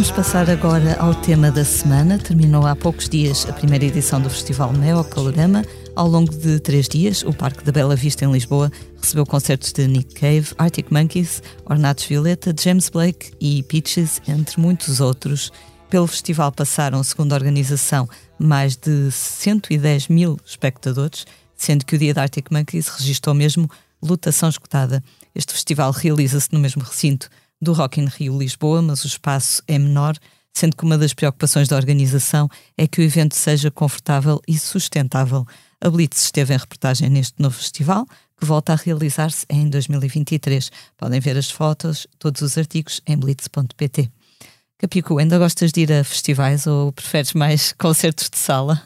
Vamos passar agora ao tema da semana. Terminou há poucos dias a primeira edição do Festival Neo Calorama. Ao longo de três dias, o Parque da Bela Vista em Lisboa recebeu concertos de Nick Cave, Arctic Monkeys, Ornatos Violeta, James Blake e Peaches, entre muitos outros. Pelo festival passaram, segundo a organização, mais de 110 mil espectadores, sendo que o dia da Arctic Monkeys registrou mesmo lotação escutada. Este festival realiza-se no mesmo recinto do Rock in Rio Lisboa, mas o espaço é menor, sendo que uma das preocupações da organização é que o evento seja confortável e sustentável. A Blitz esteve em reportagem neste novo festival, que volta a realizar-se em 2023. Podem ver as fotos, todos os artigos em blitz.pt. Capico, ainda gostas de ir a festivais ou preferes mais [laughs] concertos de sala?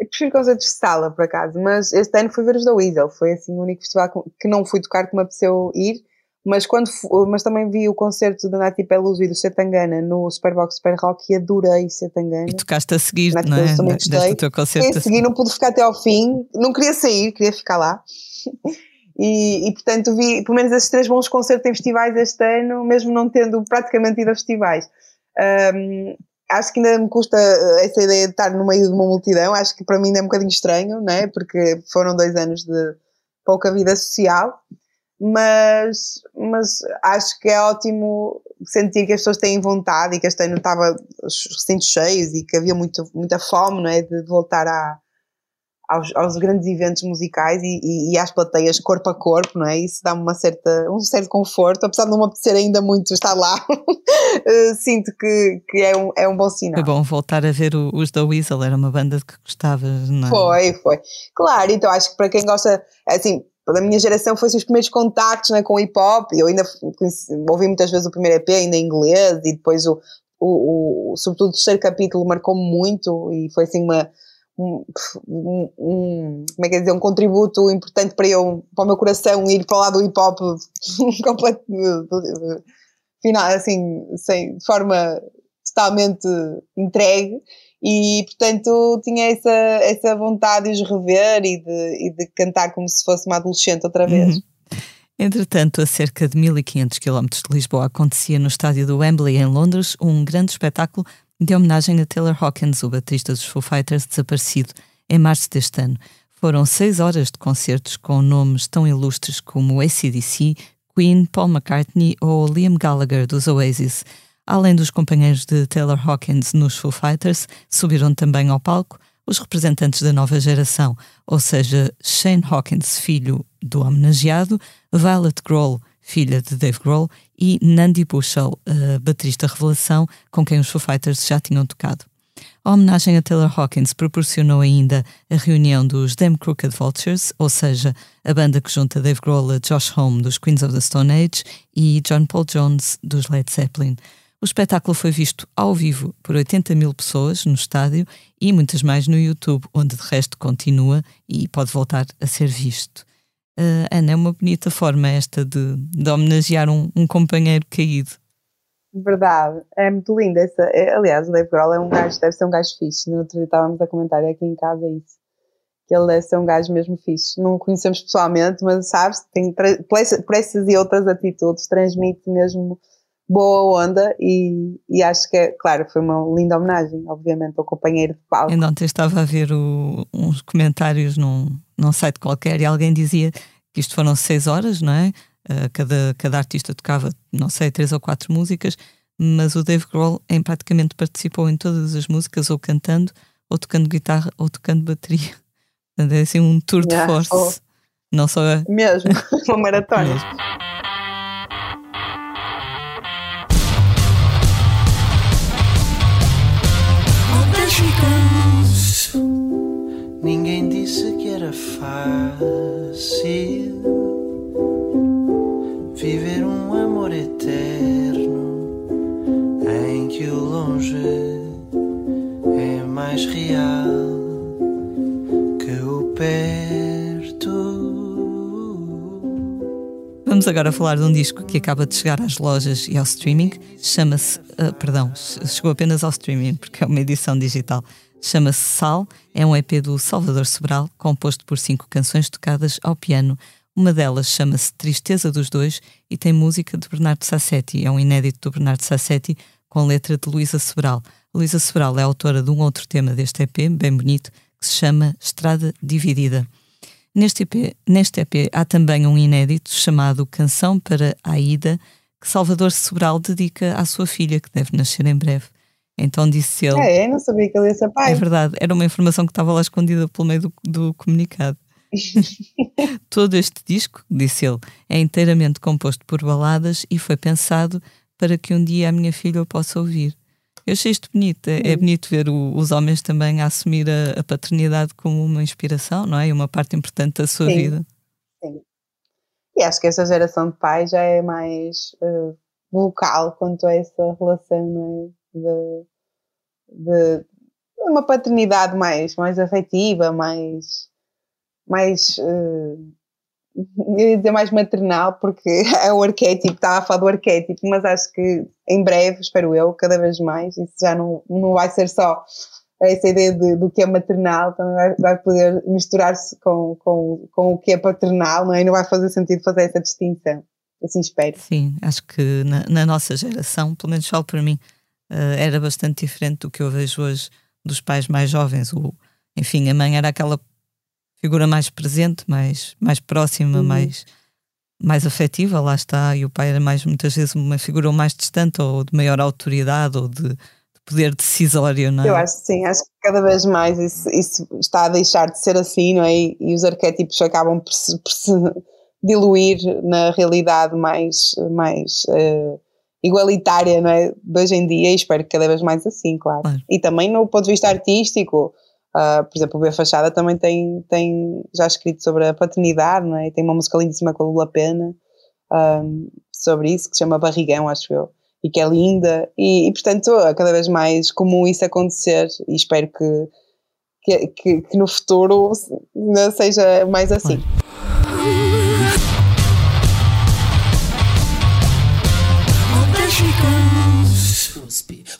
Eu prefiro concertos de sala, por acaso, mas este ano fui ver os da Weasel. Foi assim o único festival que não fui tocar que me apeteceu ir mas, quando, mas também vi o concerto da Nati Peluso e do Setangana no Superbox Super Rock e adorei Setangana. E tocaste a seguir, Nati não é? Também gostei. teu concerto. a seguir, não pude ficar até ao fim, não queria sair, queria ficar lá. E, e, portanto vi pelo menos esses três bons concertos em festivais este ano, mesmo não tendo praticamente ido a festivais. Um, acho que ainda me custa essa ideia de estar no meio de uma multidão, acho que para mim ainda é um bocadinho estranho, não é? Porque foram dois anos de pouca vida social mas, mas acho que é ótimo sentir que as pessoas têm vontade e que este ano estava os recintos cheios e que havia muito, muita fome não é, de voltar a, aos, aos, grandes eventos musicais e, e, e, às plateias corpo a corpo, não é? Isso dá-me uma certa, um certo conforto, apesar de não me apetecer ainda muito estar lá, [laughs] eh, sinto que, que é, um, é um bom sinal. Foi bom voltar a ver os da Weasel, era uma banda que gostavas, não é? Foi, foi. Claro, então acho que para quem gosta, assim, da minha geração foi os primeiros contactos né, com hip hop. Eu ainda ouvi muitas vezes o primeiro EP ainda em inglês e depois o, o, o sobretudo o terceiro capítulo marcou-me muito e foi assim uma um, um, como é que é dizer, um contributo importante para eu, para o meu coração ir para lado do hip hop [laughs] final, assim, sem, de forma totalmente entregue e portanto tinha essa, essa vontade de os rever e de, e de cantar como se fosse uma adolescente outra vez. Uhum. Entretanto, a cerca de 1500 km de Lisboa acontecia no estádio do Wembley, em Londres, um grande espetáculo de homenagem a Taylor Hawkins, o baterista dos Foo Fighters, desaparecido em março deste ano. Foram seis horas de concertos com nomes tão ilustres como ACDC, Queen, Paul McCartney ou Liam Gallagher dos Oasis. Além dos companheiros de Taylor Hawkins nos Foo Fighters, subiram também ao palco os representantes da nova geração, ou seja, Shane Hawkins, filho do homenageado, Violet Grohl, filha de Dave Grohl, e Nandi Bushell, a baterista revelação com quem os Foo Fighters já tinham tocado. A homenagem a Taylor Hawkins proporcionou ainda a reunião dos Damn Crooked Vultures, ou seja, a banda que junta Dave Grohl a Josh Homme dos Queens of the Stone Age e John Paul Jones dos Led Zeppelin. O espetáculo foi visto ao vivo por 80 mil pessoas no estádio e muitas mais no YouTube, onde de resto continua e pode voltar a ser visto. Uh, Ana, é uma bonita forma esta de, de homenagear um, um, companheiro caído. Verdade, é muito linda. Essa, é, aliás, o Dave Grohl é um gajo, deve ser um gajo fixe. No outro dia estávamos a comentar aqui em casa isso. Que ele deve ser um gajo mesmo fixe. Não o conhecemos pessoalmente, mas sabes, tem, por essas e outras atitudes, transmite mesmo boa onda e, e acho que, é, claro, foi uma linda homenagem, obviamente, ao companheiro de palco. Ainda ontem estava a ver o, uns comentários num, num site qualquer e alguém dizia que isto foram seis horas, não é? Uh, cada, cada artista tocava, não sei, três ou quatro músicas, mas o Dave Grohl em praticamente participou em todas as músicas, ou cantando, ou tocando guitarra, ou tocando bateria. [laughs] Portanto, é assim um tour de force. Oh. Não só a... Mesmo, [laughs] uma maratona. Mesmo. Disse que era fácil viver um amor eterno em que o longe é mais real que o perto. Vamos agora falar de um disco que acaba de chegar às lojas e ao streaming. Chama-se, uh, perdão, chegou apenas ao streaming porque é uma edição digital. Chama-se Sal, é um EP do Salvador Sobral, composto por cinco canções tocadas ao piano. Uma delas chama-se Tristeza dos Dois e tem música de Bernardo Sassetti. É um inédito do Bernardo Sassetti com letra de Luísa Sobral. Luísa Sobral é autora de um outro tema deste EP, bem bonito, que se chama Estrada Dividida. Neste EP, neste EP há também um inédito chamado Canção para a Ida, que Salvador Sobral dedica à sua filha, que deve nascer em breve. Então disse ele. É, não sabia que ele ia ser pai. É verdade, era uma informação que estava lá escondida pelo meio do, do comunicado. [laughs] Todo este disco, disse ele, é inteiramente composto por baladas e foi pensado para que um dia a minha filha o possa ouvir. Eu achei isto bonito, é, é bonito ver o, os homens também a assumir a, a, paternidade como uma inspiração, não é? E uma parte importante da sua Sim. vida. Sim. E acho que essa geração de pais já é mais uh, vocal quanto a essa relação, não é? De, de uma paternidade mais, mais afetiva, mais, mais uh, eu ia dizer mais maternal, porque [laughs] é o arquétipo, estava a falar do arquétipo, mas acho que em breve, espero eu, cada vez mais, isso já não, não vai ser só essa ideia de, do que é maternal, também vai, vai poder misturar-se com, com, com o que é paternal, não é? E não vai fazer sentido fazer essa distinção. Assim espero. Sim, acho que na, na nossa geração, pelo menos falo para mim, uh, era bastante diferente do que eu vejo hoje dos pais mais jovens. O, enfim, a mãe era aquela figura mais presente, mais, mais próxima, uhum. mais, mais afetiva, lá está, e o pai era mais muitas vezes uma figura mais distante ou de maior autoridade ou de, de poder decisório, não é? Eu acho que sim, acho que cada vez mais isso, isso está a deixar de ser assim, não é? E, e os arquétipos acabam por se, por se, [laughs] diluir na realidade mais, mais uh, igualitária, não é? De hoje em dia, e espero que cada vez mais assim, claro. claro. E também no ponto de vista artístico, Uh, por exemplo, o B Fachada também tem, tem já escrito sobre a paternidade, não é? tem uma música lindíssima com a Lula Pena um, sobre isso, que se chama Barrigão, acho eu, e que é linda, e, e portanto é cada vez mais comum isso acontecer, e espero que, que, que, que no futuro seja mais assim.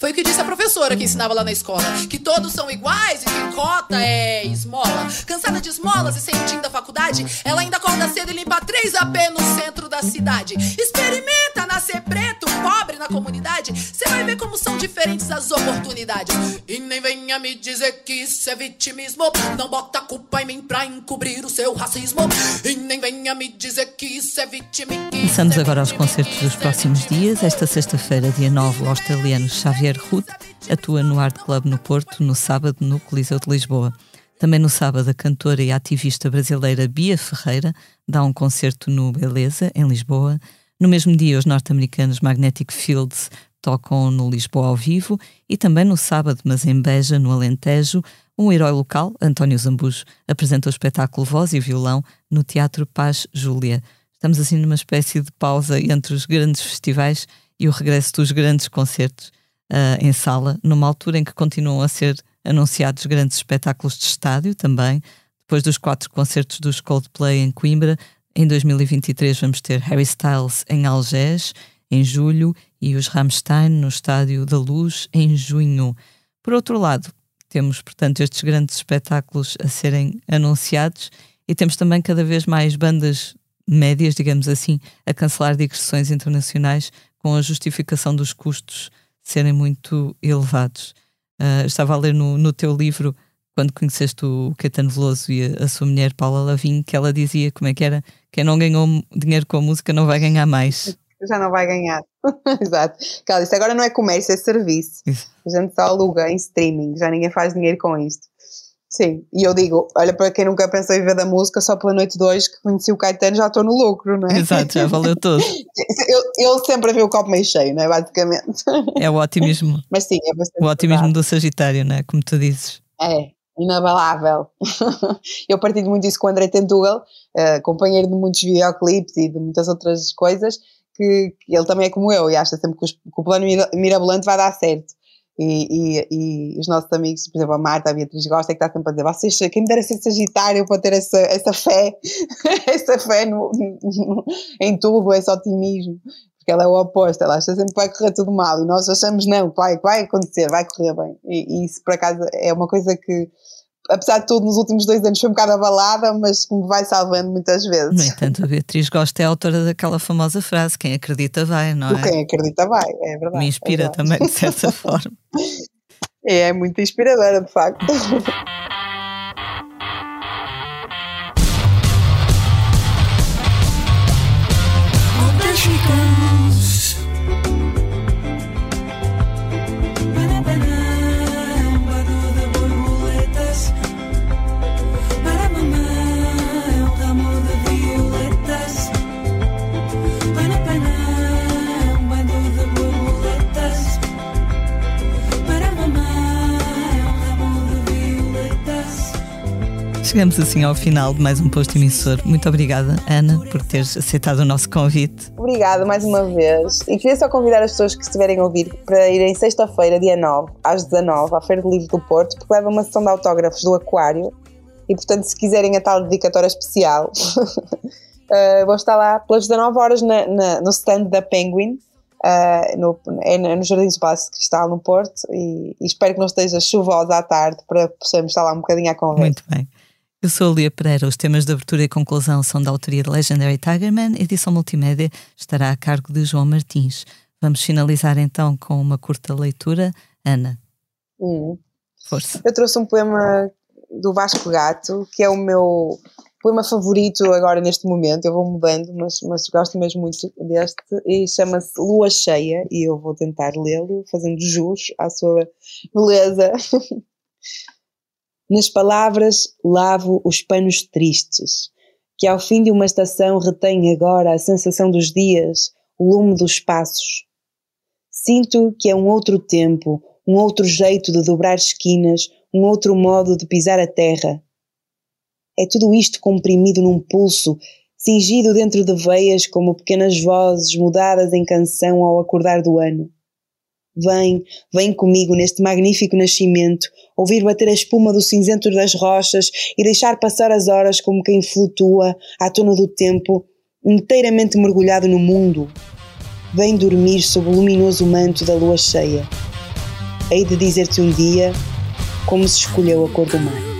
Foi o que disse a professora que ensinava lá na escola: que todos são iguais e que cota é esmola. Cansada de esmolas e sentindo a faculdade, ela ainda acorda cedo e limpa 3 AP no centro da cidade. Experimenta nascer preto, pobre na comunidade. Você vai ver como são diferentes as oportunidades. E nem venha me dizer que isso é vitimismo. Não bota culpa em mim pra encobrir o seu racismo. E nem venha me dizer que isso é vitimismo. Começamos agora aos concertos dos próximos dias. Esta sexta-feira, dia 9, o australiano Xavier Ruth atua no Art Club no Porto, no sábado no Coliseu de Lisboa. Também no sábado, a cantora e ativista brasileira Bia Ferreira dá um concerto no Beleza, em Lisboa. No mesmo dia, os norte-americanos Magnetic Fields tocam no Lisboa ao vivo e também no sábado, mas em Beja, no Alentejo, um herói local, António Zambujo, apresenta o espetáculo Voz e Violão no Teatro Paz Júlia. Estamos assim numa espécie de pausa entre os grandes festivais e o regresso dos grandes concertos uh, em sala, numa altura em que continuam a ser anunciados grandes espetáculos de estádio também. Depois dos quatro concertos dos Coldplay em Coimbra, em 2023 vamos ter Harry Styles em Algés, em julho, e os Rammstein no Estádio da Luz, em junho. Por outro lado, temos, portanto, estes grandes espetáculos a serem anunciados e temos também cada vez mais bandas médias, digamos assim, a cancelar digressões internacionais com a justificação dos custos serem muito elevados. Uh, estava a ler no, no teu livro, quando conheceste o Caetano Veloso e a, a, sua mulher Paula Lavim, que ela dizia como é que era, quem não ganhou dinheiro com a música não vai ganhar mais. Já não vai ganhar. [laughs] Exato. Ela disse, agora não é comércio, é serviço. Isso. A gente só aluga em streaming, já ninguém faz dinheiro com isto. Sim, e eu digo, olha, para quem nunca pensou em ver da música, só pela noite 2 que conheci o Caetano já estou no lucro, não é? Exato, já valeu tudo. [laughs] Ele sempre viu o copo meio cheio, não é? Basicamente. É o otimismo. [laughs] Mas sim, é bastante. O otimismo verdade. do Sagitário, não é? Como tu dizes. É, inabalável. [laughs] eu partilho muito isso com o André Tentugal, uh, companheiro de muitos videoclipes e de muitas outras coisas, que, que, ele também é como eu e acha sempre que, os, que o plano mirabolante vai dar certo. E, e, e, os nossos amigos, por exemplo, a Marta, a Beatriz Gosta, é que está sempre a dizer: vocês, quem me dera ser Sagitário para ter essa, essa fé, [laughs] essa fé no, no, [laughs] em tudo, esse otimismo, porque ela é o oposto, ela acha sempre que vai correr tudo mal e nós achamos não, vai, vai acontecer, vai correr bem. E, e isso, por acaso, é uma coisa que apesar de tudo, nos últimos dois anos foi um bocado abalada, mas que me vai salvando muitas vezes. No entanto, a Beatriz Gosta é autora daquela famosa frase: quem acredita vai, não é? Quem acredita vai, é verdade. Me inspira é verdade. também, de certa [laughs] forma. É, é muito inspiradora, de facto. [laughs] Chegamos assim ao final de mais um posto emissor. Muito obrigada, Ana, por teres aceitado o nosso convite. Obrigada mais uma vez. E queria só convidar as pessoas que estiverem a ouvir para irem sexta-feira, dia 9, às 19, à Feira do Livro do Porto, porque leva uma sessão de autógrafos do Aquário. E portanto, se quiserem a tal dedicatória especial, [laughs] uh, vou estar lá pelas 19 horas na, na, no stand da Penguin. Uh, no, é no Jardim do Espaço Cristal, no Porto, e, e espero que não esteja chuvosa à tarde para possamos estar lá um bocadinho à conversa. Muito bem. Eu sou a Lia Pereira. Os temas de abertura e conclusão são da autoria de Legendary Tigerman. Edição multimédia estará a cargo de João Martins. Vamos finalizar então com uma curta leitura. Ana, Hum. força. Eu trouxe um poema do Vasco Gato, que é o meu poema favorito agora neste momento. Eu vou mudando, mas, mas gosto mesmo muito deste. E chama-se Lua Cheia, e eu vou tentar lê-lo, fazendo jus à sua beleza. [laughs] Nas palavras, lavo os panos tristes, que ao fim de uma estação retém agora a sensação dos dias, o lume dos passos. Sinto que é um outro tempo, um outro jeito de dobrar esquinas, um outro modo de pisar a terra. É tudo isto comprimido num pulso, cingido dentro de veias como pequenas vozes mudadas em canção ao acordar do ano. Vem, vem comigo neste magnífico nascimento, ouvir bater a espuma do cinzento das rochas e deixar passar as horas como quem flutua, à tona do tempo, inteiramente mergulhado no mundo. Vem dormir sob o luminoso manto da lua cheia. Hei de dizer-te um dia como se escolheu a cor do mar.